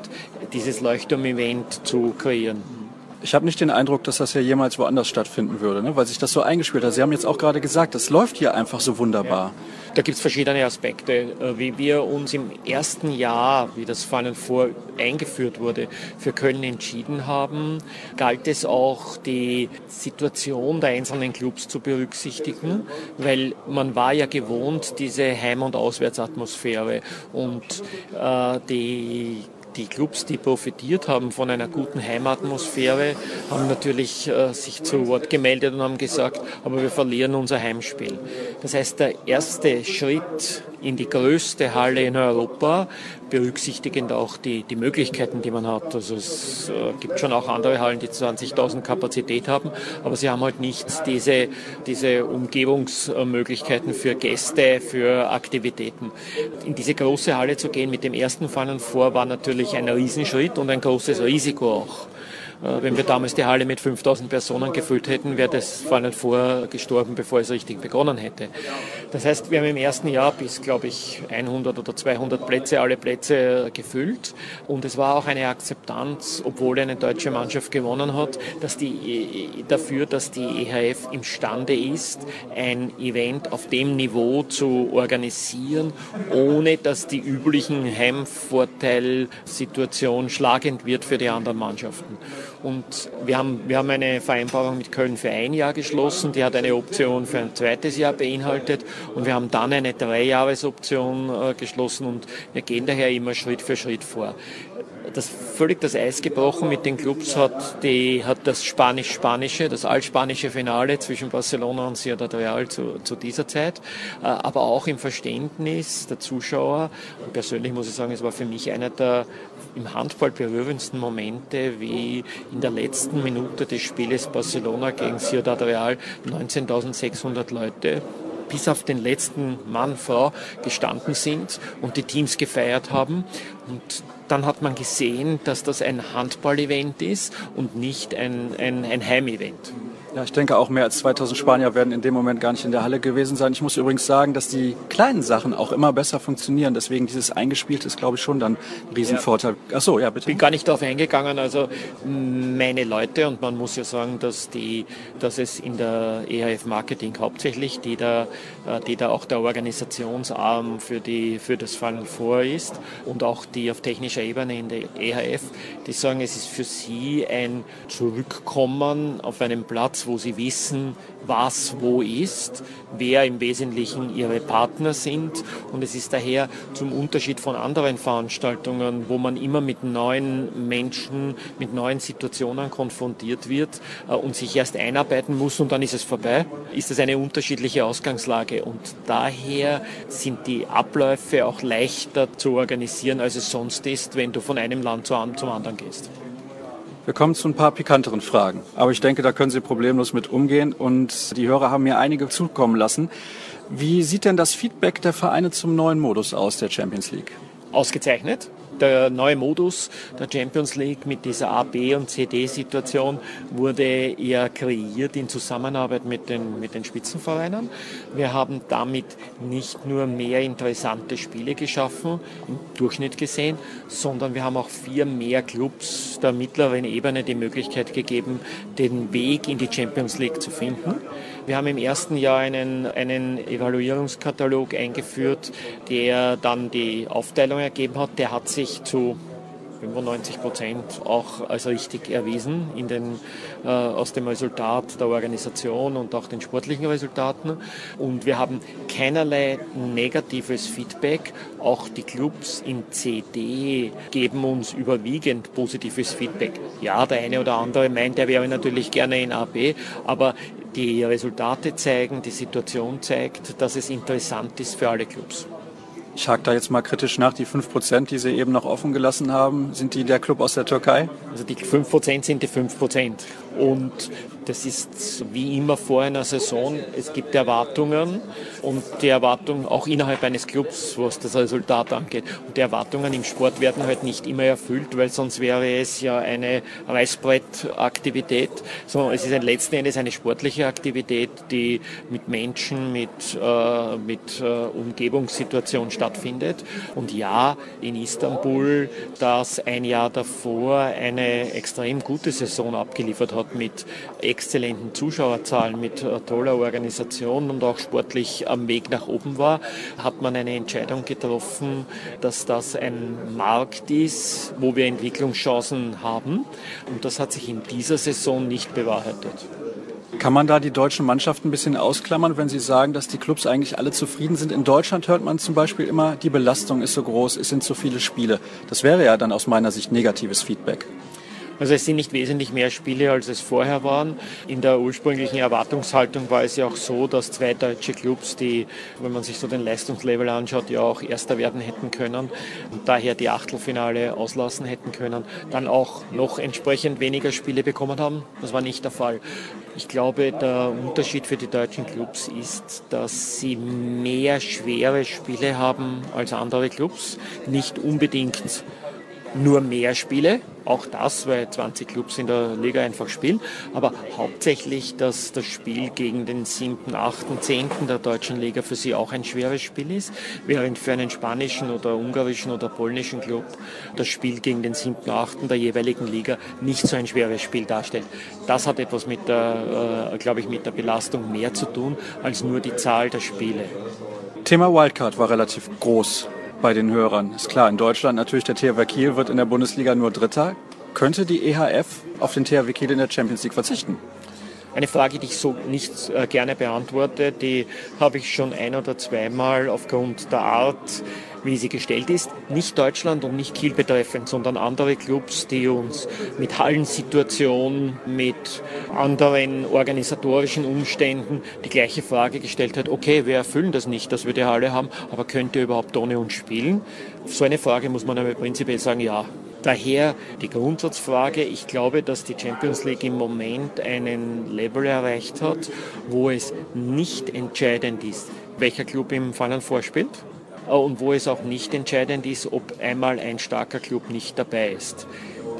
dieses Leuchtturm-Event zu kreieren. Ich habe nicht den Eindruck, dass das ja jemals woanders stattfinden würde, ne? weil sich das so eingespielt hat. Sie haben jetzt auch gerade gesagt, das läuft hier einfach so wunderbar. Da gibt es verschiedene Aspekte. Äh, wie wir uns im ersten Jahr, wie das Fallen vor eingeführt wurde, für Köln entschieden haben, galt es auch, die Situation der einzelnen Clubs zu berücksichtigen, weil man war ja gewohnt, diese Heim- und Auswärtsatmosphäre und äh, die die Clubs, die profitiert haben von einer guten Heimatmosphäre, haben natürlich äh, sich zu Wort gemeldet und haben gesagt, aber wir verlieren unser Heimspiel. Das heißt, der erste Schritt in die größte Halle in Europa, berücksichtigend auch die, die Möglichkeiten, die man hat. Also es äh, gibt schon auch andere Hallen, die 20.000 Kapazität haben, aber sie haben halt nicht diese, diese Umgebungsmöglichkeiten für Gäste, für Aktivitäten. In diese große Halle zu gehen mit dem ersten Fallen vor war natürlich ein Riesenschritt und ein großes Risiko auch. Äh, wenn wir damals die Halle mit 5000 Personen gefüllt hätten, wäre das Final Four gestorben, bevor es richtig begonnen hätte. Das heißt, wir haben im ersten Jahr bis, glaube ich, 100 oder 200 Plätze, alle Plätze gefüllt. Und es war auch eine Akzeptanz, obwohl eine deutsche Mannschaft gewonnen hat, dass die, dafür, dass die EHF imstande ist, ein Event auf dem Niveau zu organisieren, ohne dass die üblichen Heimvorteilsituation schlagend wird für die anderen Mannschaften. Und wir haben, wir haben eine Vereinbarung mit Köln für ein Jahr geschlossen, die hat eine Option für ein zweites Jahr beinhaltet. Und wir haben dann eine Dreijahresoption äh, geschlossen. Und wir gehen daher immer Schritt für Schritt vor das völlig das Eis gebrochen mit den Clubs hat, die, hat das Spanisch-Spanische, das altspanische Finale zwischen Barcelona und Ciudad Real zu, zu dieser Zeit, äh, aber auch im Verständnis der Zuschauer. Und persönlich muss ich sagen, es war für mich einer der im Handball berührendsten Momente, wie in der letzten Minute des Spieles Barcelona gegen Ciudad Real 19.600 Leute bis auf den letzten Mann, Frau gestanden sind und die Teams gefeiert haben. Und dann hat man gesehen, dass das ein Handball-Event ist und nicht ein, ein, ein Heimevent. Ja, ich denke auch mehr als 2000 Spanier werden in dem Moment gar nicht in der Halle gewesen sein. Ich muss übrigens sagen, dass die kleinen Sachen auch immer besser funktionieren. Deswegen dieses Eingespielte ist, glaube ich, schon dann ein Riesenvorteil. Ach so, ja, bitte. Ich bin gar nicht darauf eingegangen. Also meine Leute, und man muss ja sagen, dass, die, dass es in der EHF Marketing hauptsächlich, die da, äh, die da auch der Organisationsarm für, die, für das Final Four ist und auch die auf technischer Ebene in der EHF, die sagen, es ist für sie ein Zurückkommen auf einen Platz, wo sie wissen, was wo ist, wer im Wesentlichen ihre Partner sind. Und es ist daher zum Unterschied von anderen Veranstaltungen, wo man immer mit neuen Menschen, mit neuen Situationen konfrontiert wird äh, und sich erst einarbeiten muss und dann ist es vorbei, ist es eine unterschiedliche Ausgangslage. Und daher sind die Abläufe auch leichter zu organisieren, als es sonst ist, wenn du von einem Land zum anderen gehst. Wir kommen zu ein paar pikanteren Fragen. Aber ich denke, da können Sie problemlos mit umgehen. Und die Hörer haben mir einige zukommen lassen. Wie sieht denn das Feedback der Vereine zum neuen Modus aus der Champions League? Ausgezeichnet der neue Modus der Champions League mit dieser A, B und CD-Situation wurde ja kreiert in Zusammenarbeit mit den, mit den Spitzenvereinen. Wir haben damit nicht nur mehr interessante Spiele geschaffen, im Durchschnitt gesehen, sondern wir haben auch vier mehr Clubs der mittleren Ebene die Möglichkeit gegeben, den Weg in die Champions League zu finden. Wir haben im ersten Jahr einen, einen Evaluierungskatalog eingeführt, der dann die Aufteilung ergeben hat. Der hat sich zu 95 Prozent auch als richtig erwiesen in den, äh, aus dem Resultat der Organisation und auch den sportlichen Resultaten. Und wir haben keinerlei negatives Feedback. Auch die Clubs in CD geben uns überwiegend positives Feedback. Ja, der eine oder andere meint, er wäre natürlich gerne in AB, aber die Resultate zeigen, die Situation zeigt, dass es interessant ist für alle Clubs. Ich hake da jetzt mal kritisch nach. Die 5%, die Sie eben noch offen gelassen haben, sind die der Club aus der Türkei? Also die 5% sind die 5%. Und das ist wie immer vor einer Saison. Es gibt Erwartungen und die Erwartungen auch innerhalb eines Clubs, was das Resultat angeht. Und die Erwartungen im Sport werden halt nicht immer erfüllt, weil sonst wäre es ja eine Reißbrettaktivität, sondern es ist letzten Endes eine sportliche Aktivität, die mit Menschen, mit, äh, mit äh, Umgebungssituation stattfindet. Und ja, in Istanbul, das ein Jahr davor eine extrem gute Saison abgeliefert hat, mit exzellenten Zuschauerzahlen, mit toller Organisation und auch sportlich am Weg nach oben war, hat man eine Entscheidung getroffen, dass das ein Markt ist, wo wir Entwicklungschancen haben. Und das hat sich in dieser Saison nicht bewahrheitet. Kann man da die deutschen Mannschaften ein bisschen ausklammern, wenn Sie sagen, dass die Clubs eigentlich alle zufrieden sind? In Deutschland hört man zum Beispiel immer, die Belastung ist so groß, es sind zu viele Spiele. Das wäre ja dann aus meiner Sicht negatives Feedback. Also es sind nicht wesentlich mehr Spiele, als es vorher waren. In der ursprünglichen Erwartungshaltung war es ja auch so, dass zwei deutsche Clubs, die, wenn man sich so den Leistungslevel anschaut, ja auch Erster werden hätten können und daher die Achtelfinale auslassen hätten können, dann auch noch entsprechend weniger Spiele bekommen haben. Das war nicht der Fall. Ich glaube, der Unterschied für die deutschen Clubs ist, dass sie mehr schwere Spiele haben als andere Clubs. Nicht unbedingt nur mehr Spiele, auch das, weil 20 Clubs in der Liga einfach spielen, aber hauptsächlich, dass das Spiel gegen den 7., 8., 10. der deutschen Liga für sie auch ein schweres Spiel ist, während für einen spanischen oder ungarischen oder polnischen Club das Spiel gegen den 7., 8. der jeweiligen Liga nicht so ein schweres Spiel darstellt. Das hat etwas mit der, äh, glaube ich, mit der Belastung mehr zu tun als nur die Zahl der Spiele. Thema Wildcard war relativ groß bei den Hörern. Ist klar, in Deutschland natürlich der THW Kiel wird in der Bundesliga nur Dritter. Könnte die EHF auf den THW Kiel in der Champions League verzichten? Eine Frage, die ich so nicht äh, gerne beantworte, die habe ich schon ein oder zweimal aufgrund der Art wie sie gestellt ist, nicht Deutschland und nicht Kiel betreffend, sondern andere Clubs, die uns mit Hallensituation, mit anderen organisatorischen Umständen die gleiche Frage gestellt hat, okay, wir erfüllen das nicht, dass wir die Halle haben, aber könnt ihr überhaupt ohne uns spielen? So eine Frage muss man aber prinzipiell sagen, ja, Daher die Grundsatzfrage, ich glaube, dass die Champions League im Moment einen Level erreicht hat, wo es nicht entscheidend ist, welcher Club im Final vorspielt, äh, und wo es auch nicht entscheidend ist, ob einmal ein starker Club nicht dabei ist.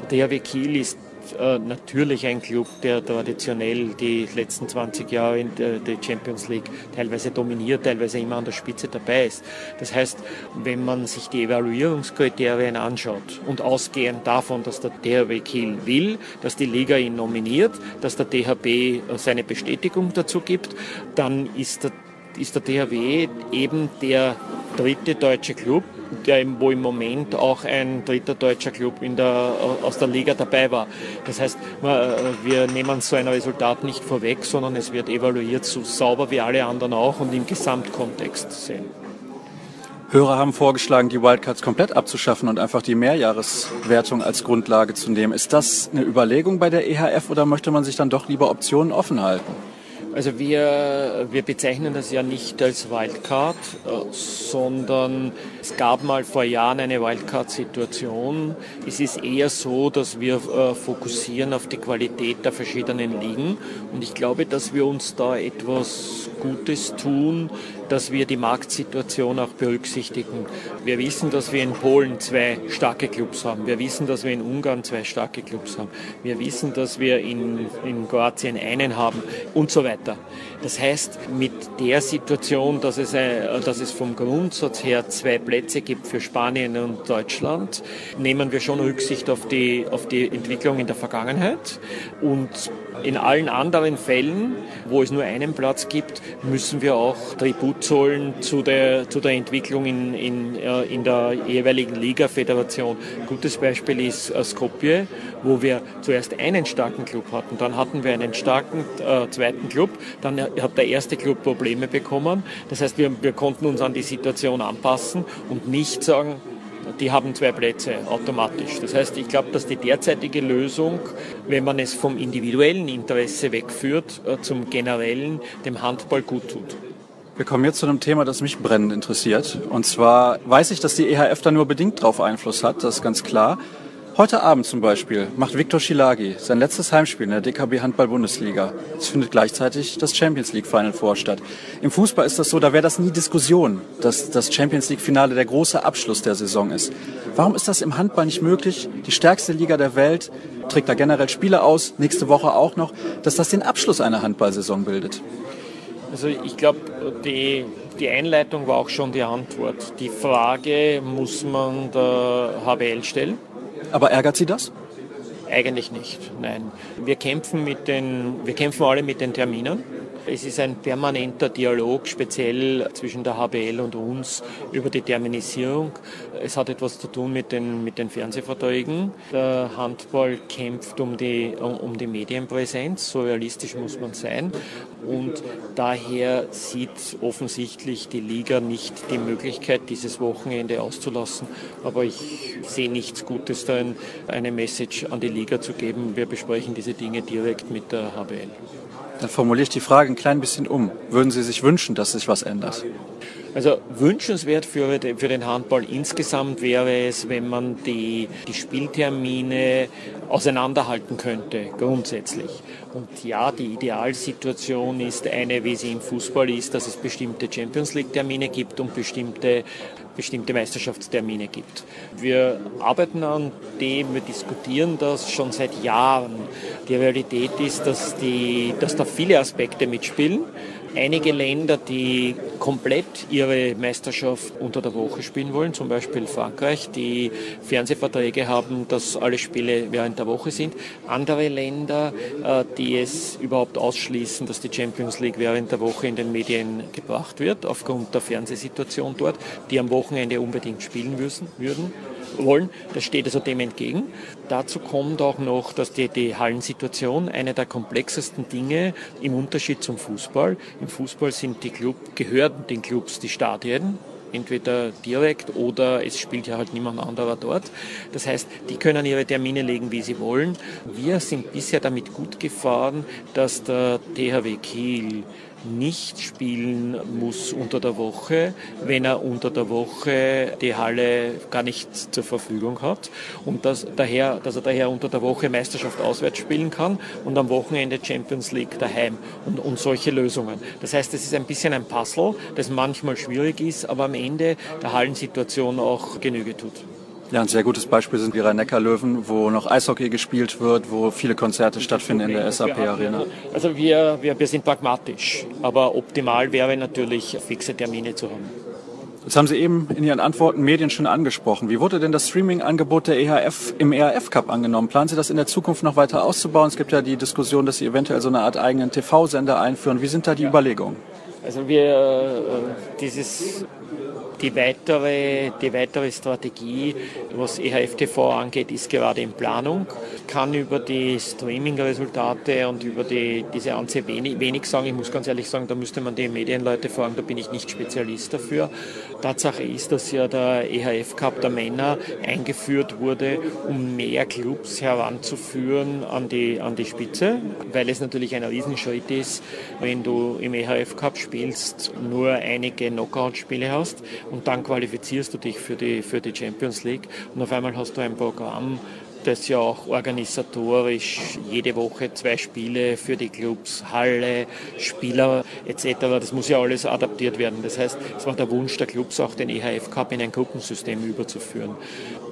Der DHW Kiel ist äh, natürlich ein Club, der traditionell die letzten 20 Jahre in der, Champions League teilweise dominiert, teilweise immer an der Spitze dabei ist. Das heißt, wenn man sich die Evaluierungskriterien anschaut und ausgehend davon, dass der DHW Kiel will, dass die Liga ihn nominiert, dass der DHB seine Bestätigung dazu gibt, dann ist der ist der DHW eben der dritte deutsche Club, der, wo im Moment auch ein dritter deutscher Club in der, aus der Liga dabei war. Das heißt, wir nehmen so ein Resultat nicht vorweg, sondern es wird evaluiert so sauber wie alle anderen auch und im Gesamtkontext sehen. Hörer haben vorgeschlagen, die Wildcards komplett abzuschaffen und einfach die Mehrjahreswertung als Grundlage zu nehmen. Ist das eine Überlegung bei der EHF oder möchte man sich dann doch lieber Optionen offen halten? Also wir, wir bezeichnen das ja nicht als Wildcard, äh, sondern es gab mal vor Jahren eine Wildcard-Situation. Es ist eher so, dass wir äh, fokussieren auf die Qualität der verschiedenen Ligen. Und ich glaube, dass wir uns da etwas Gutes tun, dass wir die Marktsituation auch berücksichtigen. Wir wissen, dass wir in Polen zwei starke Clubs haben. Wir wissen, dass wir in Ungarn zwei starke Clubs haben. Wir wissen, dass wir in, in Kroatien einen haben und so weiter. Das heißt, mit der Situation, dass es, äh, dass es vom Grundsatz her zwei Plätze gibt für Spanien und Deutschland, nehmen wir schon Rücksicht auf die, auf die Entwicklung in der Vergangenheit. Und in allen anderen Fällen, wo es nur einen Platz gibt, müssen wir auch Tribut zollen zu der, zu der Entwicklung in, in, äh, in der jeweiligen Liga-Föderation. Gutes Beispiel ist äh, Skopje, wo wir zuerst einen starken Club hatten, dann hatten wir einen starken äh, zweiten Club, dann hat der erste Club Probleme bekommen. Das heißt, wir, wir konnten uns an die Situation anpassen und nicht sagen, die haben zwei Plätze automatisch. Das heißt, ich glaube, dass die derzeitige Lösung, wenn man es vom individuellen Interesse wegführt, äh, zum generellen, dem Handball gut tut. Wir kommen jetzt zu einem Thema, das mich brennend interessiert. Und zwar weiß ich, dass die EHF da nur bedingt drauf Einfluss hat, das ist ganz klar. Heute Abend zum Beispiel macht Viktor Schilagi sein letztes Heimspiel in der DKB Handball Bundesliga. Es findet gleichzeitig das Champions League Final vor statt. Im Fußball ist das so, da wäre das nie Diskussion, dass das Champions League Finale der große Abschluss der Saison ist. Warum ist das im Handball nicht möglich? Die stärkste Liga der Welt trägt da generell Spiele aus, nächste Woche auch noch, dass das den Abschluss einer Handballsaison bildet. Also ich glaube, die, die Einleitung war auch schon die Antwort. Die Frage muss man der HBL stellen. Aber ärgert Sie das? Eigentlich nicht, nein. Wir kämpfen, mit den, wir kämpfen alle mit den Terminen. Es ist ein permanenter Dialog, speziell zwischen der HBL und uns, über die Terminisierung. Es hat etwas zu tun mit den, mit den Fernsehverträgen. Der Handball kämpft um die, um die Medienpräsenz, so realistisch muss man sein. Und daher sieht offensichtlich die Liga nicht die Möglichkeit, dieses Wochenende auszulassen. Aber ich sehe nichts Gutes darin, eine Message an die Liga zu geben. Wir besprechen diese Dinge direkt mit der HBL. Dann formuliere ich die Frage ein klein bisschen um. Würden Sie sich wünschen, dass sich was ändert? Also wünschenswert für, für den Handball insgesamt wäre es, wenn man die, die Spieltermine auseinanderhalten könnte, grundsätzlich. Und ja, die Idealsituation ist eine, wie sie im Fußball ist, dass es bestimmte Champions League-Termine gibt und bestimmte bestimmte Meisterschaftstermine gibt. Wir arbeiten an dem, wir diskutieren das schon seit Jahren. Die Realität ist, dass, die, dass da viele Aspekte mitspielen einige Länder, die komplett ihre Meisterschaft unter der Woche spielen wollen, zum Beispiel Frankreich, die Fernsehverträge haben, dass alle Spiele während der Woche sind. Andere Länder, äh, die es überhaupt ausschließen, dass die Champions League während der Woche in den Medien gebracht wird, aufgrund der Fernsehsituation dort, die am Wochenende unbedingt spielen müssen, würden wollen. Das steht also dem entgegen. Dazu kommt auch noch, dass die, die Hallensituation eine der komplexesten Dinge im Unterschied zum Fußball. Im Fußball sind die Club, gehören den Clubs die Stadien, entweder direkt oder es spielt ja halt niemand anderer dort. Das heißt, die können ihre Termine legen, wie sie wollen. Wir sind bisher damit gut gefahren, dass der THW Kiel nicht spielen muss unter der Woche, wenn er unter der Woche die Halle gar nicht zur Verfügung hat und dass, daher, dass er daher unter der Woche Meisterschaft auswärts spielen kann und am Wochenende Champions League daheim und, und solche Lösungen. Das heißt, es ist ein bisschen ein Puzzle, das manchmal schwierig ist, aber am Ende der Hallensituation auch Genüge tut. Ja, ein sehr gutes Beispiel sind die Rhein-Neckar-Löwen, wo noch Eishockey gespielt wird, wo viele Konzerte stattfinden in der SAP-Arena. Also wir, wir, wir sind pragmatisch, aber optimal wäre natürlich, fixe Termine zu haben. Das haben Sie eben in Ihren Antworten Medien schon angesprochen. Wie wurde denn das Streaming-Angebot der EHF im ERF Cup angenommen? Planen Sie das in der Zukunft noch weiter auszubauen? Es gibt ja die Diskussion, dass Sie eventuell so eine Art eigenen TV-Sender einführen. Wie sind da die Überlegungen? Also wir, äh, dieses Die weitere, die weitere Strategie, was EHF-TV angeht, ist gerade in Planung. Kann über die Streaming-Resultate und über die, diese Anzahl wenig, wenig sagen. Ich muss ganz ehrlich sagen, da müsste man die Medienleute fragen, da bin ich nicht Spezialist dafür. Tatsache ist, dass ja der EHF Cup der Männer eingeführt wurde, um mehr Clubs heranzuführen an die, an die Spitze, weil es natürlich ein Riesenschritt ist, wenn du im EHF Cup spielst, nur einige Knockout-Spiele hast und dann qualifizierst du dich für die, für die Champions League und auf einmal hast du ein Programm, das ja auch organisatorisch jede Woche zwei Spiele für die Clubs, Halle, Spieler etc. Das muss ja alles adaptiert werden. Das heißt, es war der Wunsch der Clubs auch den EHF Cup in ein Gruppensystem überzuführen.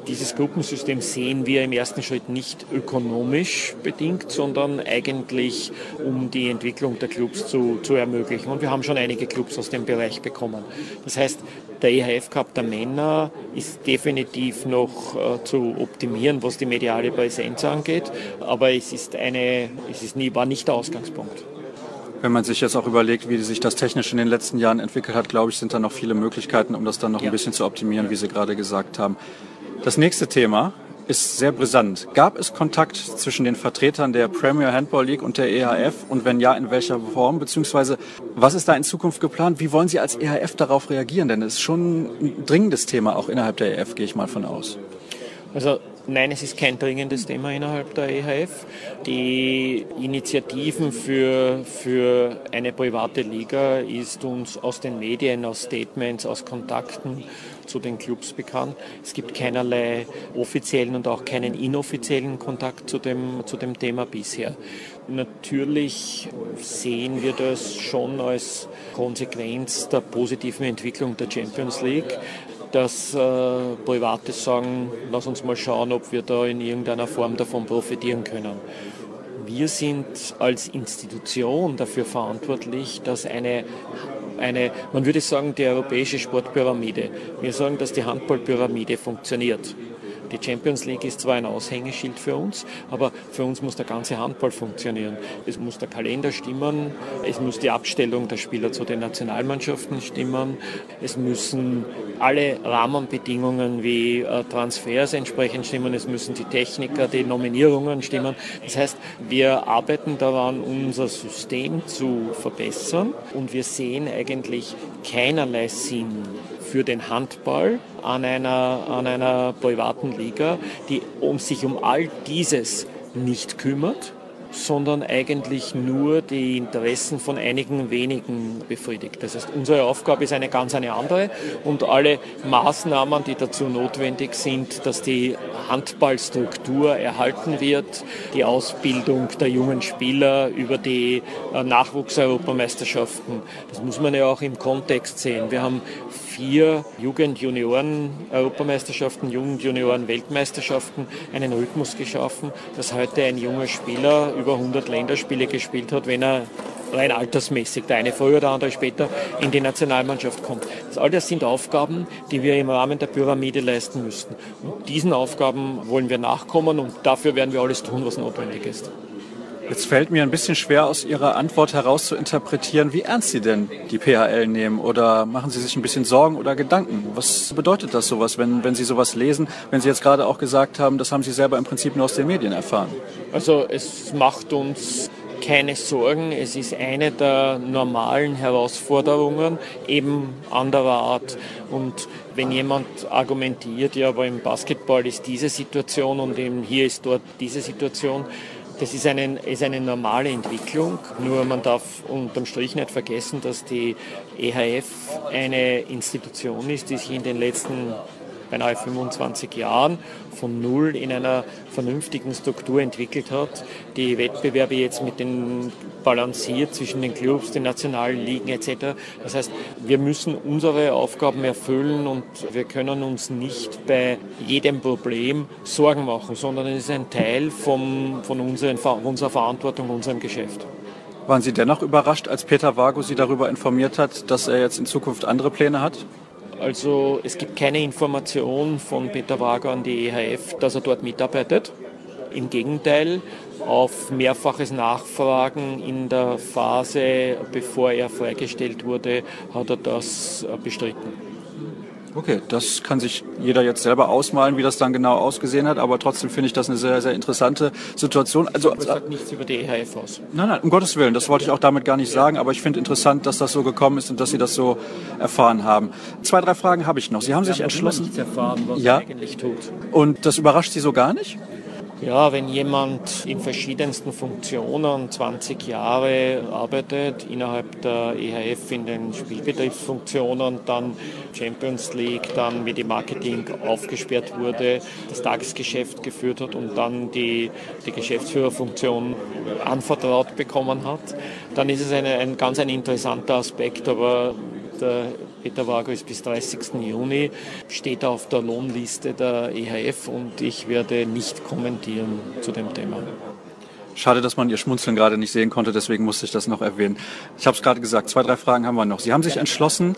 Dieses Gruppensystem sehen wir im ersten Schritt nicht ökonomisch bedingt, sondern eigentlich um die Entwicklung der Clubs zu, zu ermöglichen. Und wir haben schon einige Clubs aus dem Bereich bekommen. Das heißt, der EHF Cup der Männer ist definitiv noch äh, zu optimieren, was die mediale Präsenz angeht, aber es ist eine, es ist nie, war nicht der Ausgangspunkt. Wenn man sich jetzt auch überlegt, wie sich das technisch in den letzten Jahren entwickelt hat, glaube ich, sind da noch viele Möglichkeiten, um das dann noch ja. ein bisschen zu optimieren, wie Sie gerade gesagt haben. Das nächste Thema ist sehr brisant. Gab es Kontakt zwischen den Vertretern der Premier Handball League und der EHF und wenn ja, in welcher Form? Beziehungsweise was ist da in Zukunft geplant? Wie wollen Sie als EHF darauf reagieren? Denn es ist schon ein dringendes Thema, auch innerhalb der EHF, gehe ich mal von aus. Also Nein, es ist kein dringendes Thema innerhalb der EHF. Die Initiativen für, für eine private Liga ist uns aus den Medien, aus Statements, aus Kontakten zu den Clubs bekannt. Es gibt keinerlei offiziellen und auch keinen inoffiziellen Kontakt zu dem, zu dem Thema bisher. Natürlich sehen wir das schon als Konsequenz der positiven Entwicklung der Champions League dass äh, Private sagen, lass uns mal schauen, ob wir da in irgendeiner Form davon profitieren können. Wir sind als Institution dafür verantwortlich, dass eine, eine, man würde sagen, die europäische Sportpyramide, wir sagen, dass die Handballpyramide funktioniert. Die Champions League ist zwar ein Aushängeschild für uns, aber für uns muss der ganze Handball funktionieren. Es muss der Kalender stimmen, es muss die Abstellung der Spieler zu den Nationalmannschaften stimmen, es müssen alle Rahmenbedingungen wie äh, Transfers entsprechend stimmen, es müssen die Techniker, die Nominierungen stimmen. Das heißt, wir arbeiten daran, unser System zu verbessern und wir sehen eigentlich keinerlei Sinn für den Handball an einer, an einer privaten Liga, die um sich um all dieses nicht kümmert sondern eigentlich nur die Interessen von einigen wenigen befriedigt. Das heißt, unsere Aufgabe ist eine ganz eine andere und alle Maßnahmen, die dazu notwendig sind, dass die Handballstruktur erhalten wird, die Ausbildung der jungen Spieler über die äh, Nachwuchseuropameisterschaften, das muss man ja auch im Kontext sehen. Wir haben vier Jugend-Junioren-Europameisterschaften, Jugend-Junioren-Weltmeisterschaften einen Rhythmus geschaffen, dass heute ein junger Spieler über 100 Länderspiele gespielt hat, wenn er rein altersmäßig, der eine früher, der andere später, in die Nationalmannschaft kommt. Das all das sind Aufgaben, die wir im Rahmen der Pyramide leisten müssten. Und diesen Aufgaben wollen wir nachkommen und dafür werden wir alles tun, was notwendig ist. Jetzt fällt mir ein bisschen schwer aus Ihrer Antwort heraus zu interpretieren, wie ernst Sie denn die PHL nehmen oder machen Sie sich ein bisschen Sorgen oder Gedanken? Was bedeutet das sowas, wenn, wenn Sie sowas lesen, wenn Sie jetzt gerade auch gesagt haben, das haben Sie selber im Prinzip nur aus den Medien erfahren? Also es macht uns keine Sorgen. Es ist eine der normalen Herausforderungen, eben anderer Art. Und wenn jemand argumentiert, ja, aber im Basketball ist diese Situation und eben hier ist dort diese Situation, das ist eine, ist eine normale Entwicklung, nur man darf unterm Strich nicht vergessen, dass die EHF eine Institution ist, die sich in den letzten beinahe 25 Jahren von null in einer vernünftigen Struktur entwickelt hat, die Wettbewerbe jetzt mit den balanciert zwischen den Clubs, den nationalen Ligen etc. Das heißt, wir müssen unsere Aufgaben erfüllen und wir können uns nicht bei jedem Problem Sorgen machen, sondern es ist ein Teil vom, von unseren, unserer Verantwortung, unserem Geschäft. Waren Sie dennoch überrascht, als Peter Vago Sie darüber informiert hat, dass er jetzt in Zukunft andere Pläne hat? Also es gibt keine Information von Peter Wager an die EHF, dass er dort mitarbeitet. Im Gegenteil, auf mehrfaches Nachfragen in der Phase, bevor er freigestellt wurde, hat er das bestritten. Okay, das kann sich jeder jetzt selber ausmalen, wie das dann genau ausgesehen hat, aber trotzdem finde ich das eine sehr, sehr interessante Situation. Also, das sagt nichts über die EHF aus. Nein, nein, um Gottes Willen, das wollte ich auch damit gar nicht sagen, aber ich finde interessant, dass das so gekommen ist und dass Sie das so erfahren haben. Zwei, drei Fragen habe ich noch. Sie haben Wir sich haben entschlossen. Nichts erfahren, was Ja. eigentlich tut. Und das überrascht Sie so gar nicht? Ja, wenn jemand in verschiedensten Funktionen 20 Jahre arbeitet, innerhalb der EHF in den Spielbetriebsfunktionen, dann Champions League, dann wie die Marketing aufgesperrt wurde, das Tagesgeschäft geführt hat und dann die, die Geschäftsführerfunktion anvertraut bekommen hat, dann ist es eine, ein ganz ein interessanter Aspekt, aber der Peter Wago ist bis 30. Juni, steht auf der Lohnliste der EHF und ich werde nicht kommentieren zu dem Thema. Schade, dass man Ihr Schmunzeln gerade nicht sehen konnte, deswegen musste ich das noch erwähnen. Ich habe es gerade gesagt, zwei, drei Fragen haben wir noch. Sie haben sich entschlossen,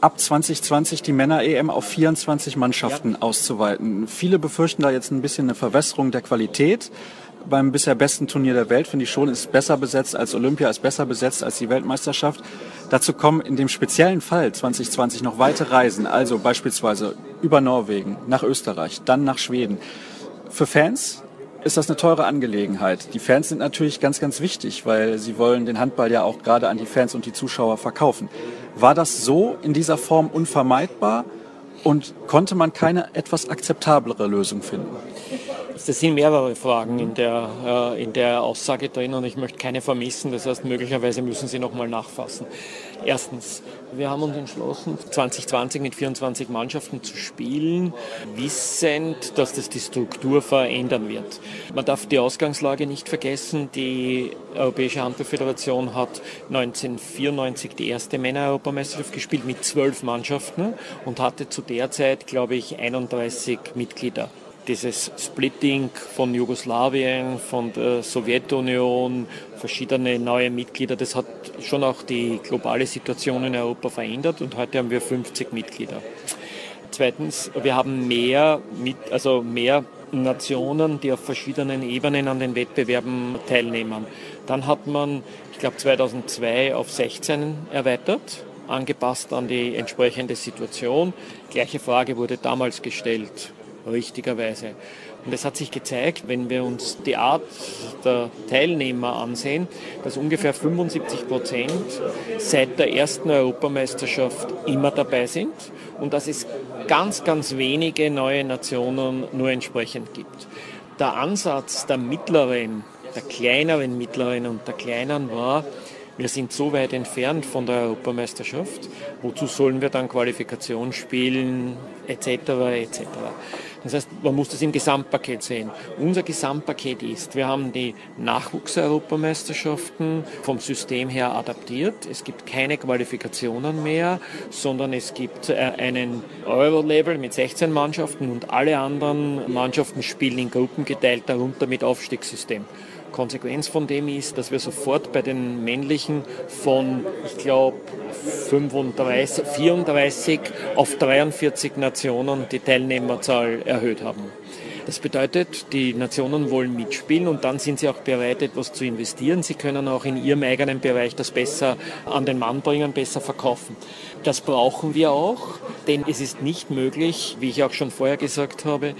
ab 2020 die Männer-EM auf 24 Mannschaften auszuweiten. Viele befürchten da jetzt ein bisschen eine Verwässerung der Qualität. Beim bisher besten Turnier der Welt finde ich schon, ist besser besetzt als Olympia, ist besser besetzt als die Weltmeisterschaft. Dazu kommen in dem speziellen Fall 2020 noch weite Reisen, also beispielsweise über Norwegen, nach Österreich, dann nach Schweden. Für Fans ist das eine teure Angelegenheit. Die Fans sind natürlich ganz, ganz wichtig, weil sie wollen den Handball ja auch gerade an die Fans und die Zuschauer verkaufen. War das so in dieser Form unvermeidbar und konnte man keine etwas akzeptablere Lösung finden? Das sind mehrere Fragen in der, äh, in der Aussage drin und ich möchte keine vermissen. Das heißt, möglicherweise müssen Sie nochmal nachfassen. Erstens, wir haben uns entschlossen, 2020 mit 24 Mannschaften zu spielen, wissend, dass das die Struktur verändern wird. Man darf die Ausgangslage nicht vergessen. Die Europäische Handballföderation hat 1994 die erste Männer-Europameisterschaft gespielt mit zwölf Mannschaften und hatte zu der Zeit, glaube ich, 31 Mitglieder dieses Splitting von Jugoslawien, von der Sowjetunion, verschiedene neue Mitglieder, das hat schon auch die globale Situation in Europa verändert und heute haben wir 50 Mitglieder. Zweitens, wir haben mehr, mit, also mehr Nationen, die auf verschiedenen Ebenen an den Wettbewerben teilnehmen. Dann hat man, ich glaube 2002 auf 16 erweitert, angepasst an die entsprechende Situation. Gleiche Frage wurde damals gestellt richtigerweise. Und es hat sich gezeigt, wenn wir uns die Art der Teilnehmer ansehen, dass ungefähr 75 Prozent seit der ersten Europameisterschaft immer dabei sind und dass es ganz, ganz wenige neue Nationen nur entsprechend gibt. Der Ansatz der mittleren, der kleineren mittleren und der kleinen war, wir sind so weit entfernt von der Europameisterschaft. Wozu sollen wir dann Qualifikation spielen, etc. etc. Das heißt, man muss das im Gesamtpaket sehen. Unser Gesamtpaket ist, wir haben die Nachwuchseuropameisterschaften vom System her adaptiert. Es gibt keine Qualifikationen mehr, sondern es gibt äh, einen Euro-Level mit 16 Mannschaften und alle anderen Mannschaften spielen in Gruppen geteilt, darunter mit Aufstiegssystem. Konsequenz von dem ist, dass wir sofort bei den männlichen von, ich glaube, 35, 34 auf 43 Nationen die Teilnehmerzahl erhöht haben. Das bedeutet, die Nationen wollen mitspielen und dann sind sie auch bereit, etwas zu investieren. Sie können auch in ihrem eigenen Bereich das besser an den Mann bringen, besser verkaufen. Das brauchen wir auch, denn es ist nicht möglich, wie ich auch schon vorher gesagt habe,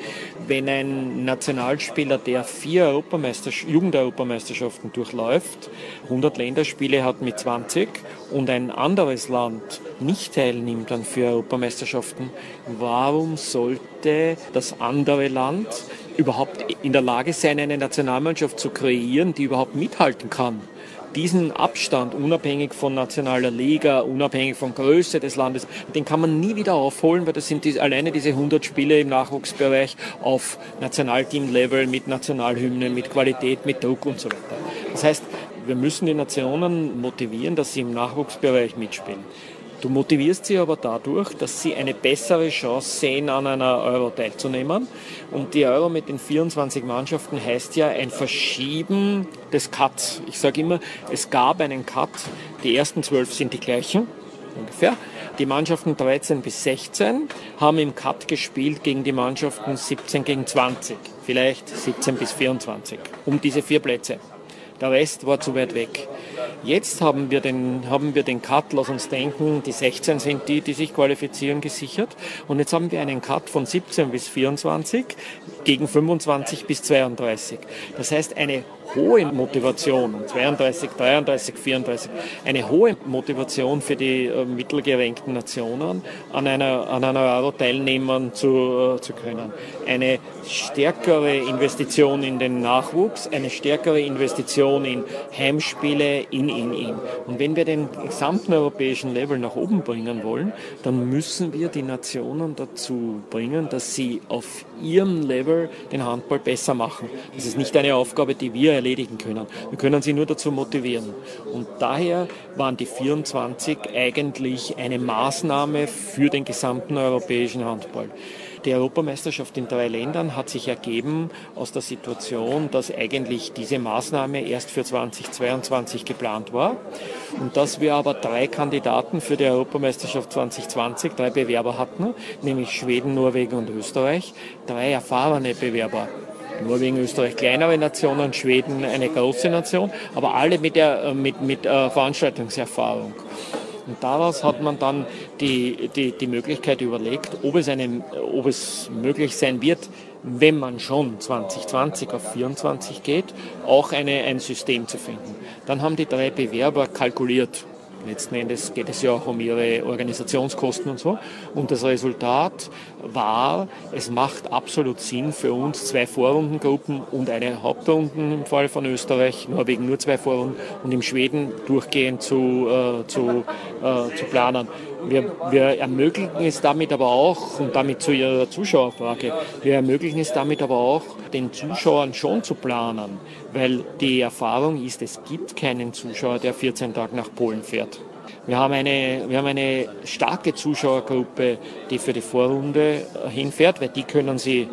wenn ein Nationalspieler, der vier Europameistersch Jugendeuropameisterschaften durchläuft, 100 Länderspiele hat mit 20 und ein anderes Land nicht teilnimmt an vier Europameisterschaften, warum sollte das andere Land überhaupt in der Lage sein, eine Nationalmannschaft zu kreieren, die überhaupt mithalten kann? Diesen Abstand, unabhängig von nationaler Liga, unabhängig von Größe des Landes, den kann man nie wieder aufholen, weil das sind die, alleine diese 100 Spiele im Nachwuchsbereich auf Nationalteam-Level mit Nationalhymnen, mit Qualität, mit Druck und so weiter. Das heißt, wir müssen die Nationen motivieren, dass sie im Nachwuchsbereich mitspielen. Du motivierst sie aber dadurch, dass sie eine bessere Chance sehen, an einer Euro teilzunehmen. Und die Euro mit den 24 Mannschaften heißt ja ein Verschieben des Cuts. Ich sage immer, es gab einen Cut. Die ersten zwölf sind die gleichen, ungefähr. Die Mannschaften 13 bis 16 haben im Cut gespielt gegen die Mannschaften 17 gegen 20, vielleicht 17 bis 24, um diese vier Plätze. Der Rest war zu weit weg. Jetzt haben wir den, haben wir den Cut, lass uns denken, die 16 sind die, die sich qualifizieren, gesichert. Und jetzt haben wir einen Cut von 17 bis 24 gegen 25 bis 32. Das heißt, eine hohe Motivation, 32, 33, 34, eine hohe Motivation für die äh, mittelgerankten Nationen, an einer, an einer Euro teilnehmen zu, äh, zu können. Eine stärkere Investition in den Nachwuchs, eine stärkere Investition in Heimspiele, in, in, in. Und wenn wir den gesamten europäischen Level nach oben bringen wollen, dann müssen wir die Nationen dazu bringen, dass sie auf ihrem Level den Handball besser machen. Das ist nicht eine Aufgabe, die wir erledigen können. Wir können sie nur dazu motivieren. Und daher waren die 24 eigentlich eine Maßnahme für den gesamten europäischen Handball. Die Europameisterschaft in drei Ländern hat sich ergeben aus der Situation, dass eigentlich diese Maßnahme erst für 2022 geplant war und dass wir aber drei Kandidaten für die Europameisterschaft 2020, drei Bewerber hatten, nämlich Schweden, Norwegen und Österreich, drei erfahrene Bewerber. Norwegen, Österreich kleinere Nationen, Schweden eine große Nation, aber alle mit, der, mit, mit äh, Veranstaltungserfahrung. Und daraus hat man dann die, die, die Möglichkeit überlegt, ob es, einem, ob es möglich sein wird, wenn man schon 2020 auf 24 geht, auch eine, ein System zu finden. Dann haben die drei Bewerber kalkuliert, Letzten Endes geht es ja auch um ihre Organisationskosten und so. Und das Resultat war, es macht absolut Sinn für uns, zwei Vorrundengruppen und eine Hauptrunde im Fall von Österreich, Norwegen nur zwei Vorrunden und im Schweden durchgehend zu, äh, zu, äh, zu planen. Wir, wir ermöglichen es damit aber auch, und damit zu Ihrer Zuschauerfrage, wir ermöglichen es damit aber auch, den Zuschauern schon zu planen, weil die Erfahrung ist, es gibt keinen Zuschauer, der 14 Tage nach Polen fährt. Wir haben, eine, wir haben eine starke Zuschauergruppe, die für die Vorrunde hinfährt, weil die können sie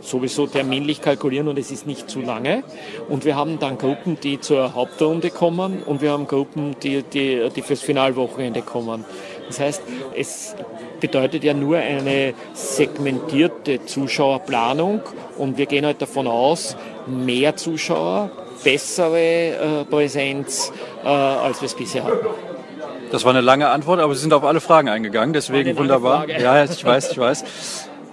sowieso terminlich kalkulieren und es ist nicht zu lange. Und wir haben dann Gruppen, die zur Hauptrunde kommen und wir haben Gruppen, die, die, die fürs Finalwochenende kommen. Das heißt, es bedeutet ja nur eine segmentierte Zuschauerplanung und wir gehen halt davon aus, mehr Zuschauer, bessere äh, Präsenz, äh, als wir es bisher hatten. Das war eine lange Antwort, aber Sie sind auf alle Fragen eingegangen, deswegen wunderbar. Frage. Ja, ich weiß, ich weiß.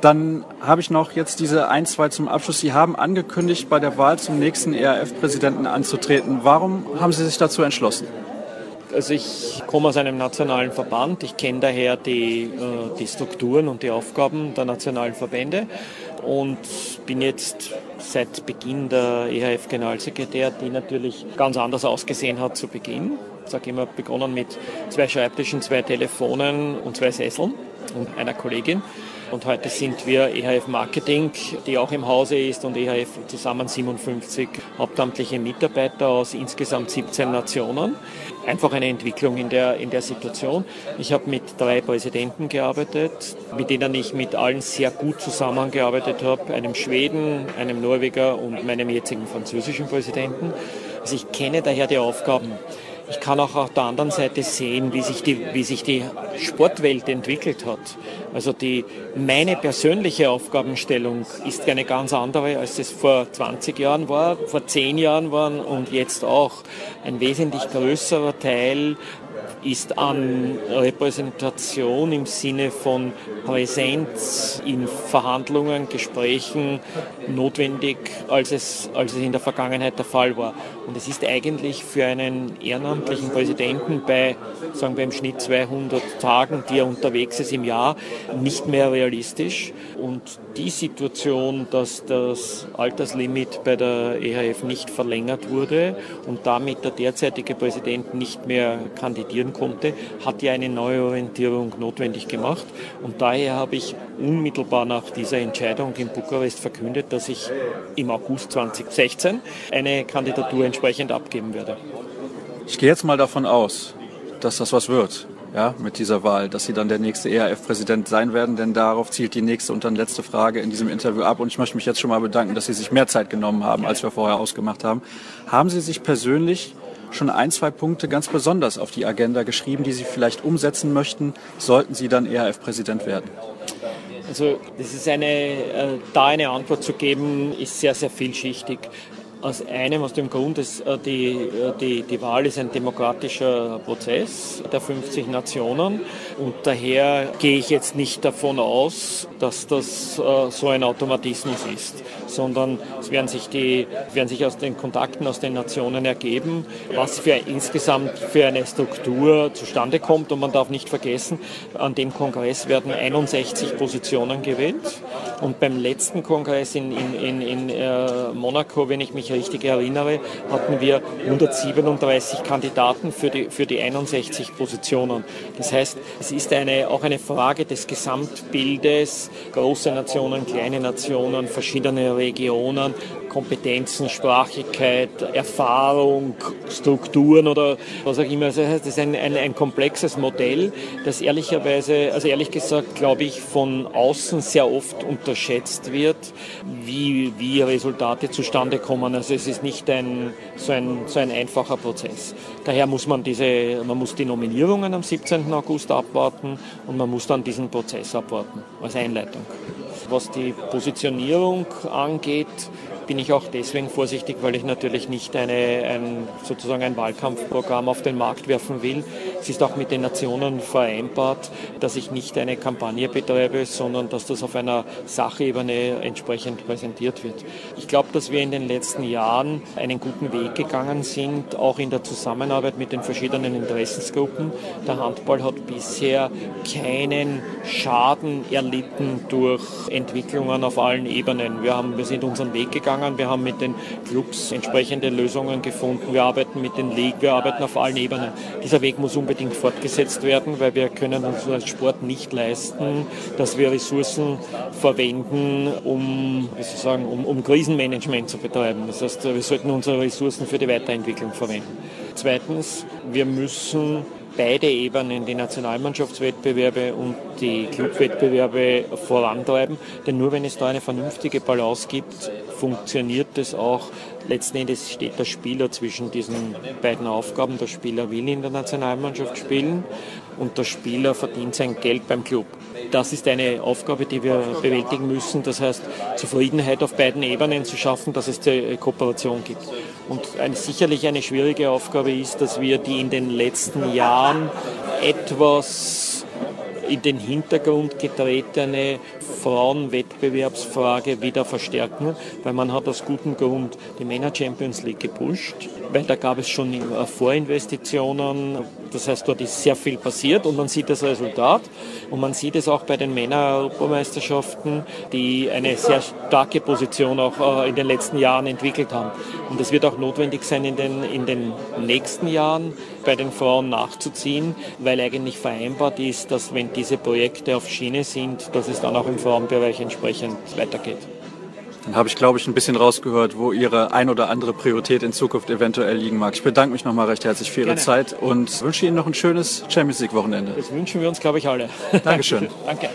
Dann habe ich noch jetzt diese ein, zwei zum Abschluss. Sie haben angekündigt, bei der Wahl zum nächsten ERF-Präsidenten anzutreten. Warum haben Sie sich dazu entschlossen? Also ich komme aus einem nationalen Verband. Ich kenne daher die, äh, die Strukturen und die Aufgaben der nationalen Verbände und bin jetzt seit Beginn der EHF Generalsekretär, die natürlich ganz anders ausgesehen hat zu Beginn. Ich sage immer, begonnen mit zwei Schreibtischen, zwei Telefonen und zwei Sesseln und einer Kollegin. Und heute sind wir EHF Marketing, die auch im Hause ist, und EHF zusammen 57 hauptamtliche Mitarbeiter aus insgesamt 17 Nationen. Einfach eine Entwicklung in der, in der Situation. Ich habe mit drei Präsidenten gearbeitet, mit denen ich mit allen sehr gut zusammengearbeitet habe. Einem Schweden, einem Norweger und meinem jetzigen französischen Präsidenten. Also ich kenne daher die Aufgaben. Ich kann auch auf der anderen Seite sehen, wie sich die, wie sich die Sportwelt entwickelt hat. Also die, meine persönliche Aufgabenstellung ist eine ganz andere, als es vor 20 Jahren war, vor 10 Jahren war und jetzt auch. Ein wesentlich größerer Teil ist an Repräsentation im Sinne von Präsenz in Verhandlungen, Gesprächen notwendig, als es, als es in der Vergangenheit der Fall war. Und es ist eigentlich für einen ehrenamtlichen Präsidenten bei, sagen wir im Schnitt 200 Tagen, die er unterwegs ist im Jahr, nicht mehr realistisch. Und die Situation, dass das Alterslimit bei der EHF nicht verlängert wurde und damit der derzeitige Präsident nicht mehr kandidieren konnte, hat ja eine Neuorientierung notwendig gemacht. Und daher habe ich unmittelbar nach dieser Entscheidung in Bukarest verkündet, dass ich im August 2016 eine Kandidatur entsprechend abgeben werde. Ich gehe jetzt mal davon aus, dass das was wird ja, mit dieser Wahl, dass Sie dann der nächste ERF-Präsident sein werden, denn darauf zielt die nächste und dann letzte Frage in diesem Interview ab. Und ich möchte mich jetzt schon mal bedanken, dass Sie sich mehr Zeit genommen haben, als wir vorher ausgemacht haben. Haben Sie sich persönlich schon ein, zwei Punkte ganz besonders auf die Agenda geschrieben, die Sie vielleicht umsetzen möchten, sollten Sie dann ERF-Präsident werden? Also das ist eine, äh, da eine Antwort zu geben, ist sehr, sehr vielschichtig. Aus einem, aus dem Grund, dass äh, die, äh, die, die Wahl ist ein demokratischer Prozess der 50 Nationen. Und daher gehe ich jetzt nicht davon aus, dass das äh, so ein Automatismus ist, sondern es werden sich, die, werden sich aus den Kontakten aus den Nationen ergeben, was für insgesamt für eine Struktur zustande kommt. Und man darf nicht vergessen, an dem Kongress werden 61 Positionen gewählt. Und beim letzten Kongress in, in, in, in Monaco, wenn ich mich richtig erinnere, hatten wir 137 Kandidaten für die, für die 61 Positionen. Das heißt, es ist eine, auch eine Frage des Gesamtbildes, große Nationen, kleine Nationen, verschiedene Regionen, Kompetenzen, Sprachigkeit, Erfahrung, Strukturen oder was auch immer. Also das ist ein, ein, ein komplexes Modell, das ehrlicherweise, also ehrlich gesagt, glaube ich, von außen sehr oft unterschätzt wird, wie, wie Resultate zustande kommen. Also es ist nicht ein, so, ein, so ein einfacher Prozess. Daher muss man diese, man muss die Nominierungen am 17. August abwarten und man muss dann diesen Prozess abwarten als Einleitung. Was die Positionierung angeht, bin ich auch deswegen vorsichtig, weil ich natürlich nicht eine, ein, sozusagen ein Wahlkampfprogramm auf den Markt werfen will. Es ist auch mit den Nationen vereinbart, dass ich nicht eine Kampagne betreibe, sondern dass das auf einer Sachebene entsprechend präsentiert wird. Ich glaube, dass wir in den letzten Jahren einen guten Weg gegangen sind, auch in der Zusammenarbeit mit den verschiedenen Interessensgruppen. Der Handball hat bisher keinen Schaden erlitten durch Entwicklungen auf allen Ebenen. Wir, haben, wir sind unseren Weg gegangen, wir haben mit den Clubs entsprechende Lösungen gefunden, wir arbeiten mit den Ligen, wir arbeiten auf allen Ebenen. Dieser Weg muss unbedingt fortgesetzt werden, weil wir können uns als Sport nicht leisten, dass wir Ressourcen verwenden, um, wie soll sagen, um, um Krisenmanagement zu betreiben. Das heißt, wir sollten unsere Ressourcen für die Weiterentwicklung verwenden. Zweitens, wir müssen beide Ebenen, die Nationalmannschaftswettbewerbe und die Clubwettbewerbe vorantreiben. Denn nur wenn es da eine vernünftige Balance gibt, funktioniert es auch. Letzten Endes steht der Spieler zwischen diesen beiden Aufgaben. Der Spieler will in der Nationalmannschaft spielen und der Spieler verdient sein Geld beim Club. Das ist eine Aufgabe, die wir bewältigen müssen. Das heißt, Zufriedenheit auf beiden Ebenen zu schaffen, dass es Kooperation gibt. Und eine, sicherlich eine schwierige Aufgabe ist, dass wir die in den letzten Jahren etwas in den Hintergrund getretene Frauenwettbewerbsfrage wieder verstärken, weil man hat aus gutem Grund die Männer Champions League gepusht, weil da gab es schon Vorinvestitionen, das heißt, dort ist sehr viel passiert und man sieht das Resultat und man sieht es auch bei den Männer-Europameisterschaften, die eine sehr starke Position auch äh, in den letzten Jahren entwickelt haben. Und es wird auch notwendig sein, in den, in den nächsten Jahren bei den Frauen nachzuziehen, weil eigentlich vereinbart ist, dass wenn diese Projekte auf Schiene sind, dass es dann auch im Frauenbereich entsprechend weitergeht. Dann habe ich, glaube ich, ein bisschen rausgehört, wo Ihre ein oder andere Priorität in Zukunft eventuell liegen mag. Ich bedanke mich nochmal recht herzlich für Ihre Gerne. Zeit und wünsche Ihnen noch ein schönes Champions League-Wochenende. Das wünschen wir uns, glaube ich, alle. Dankeschön. Danke.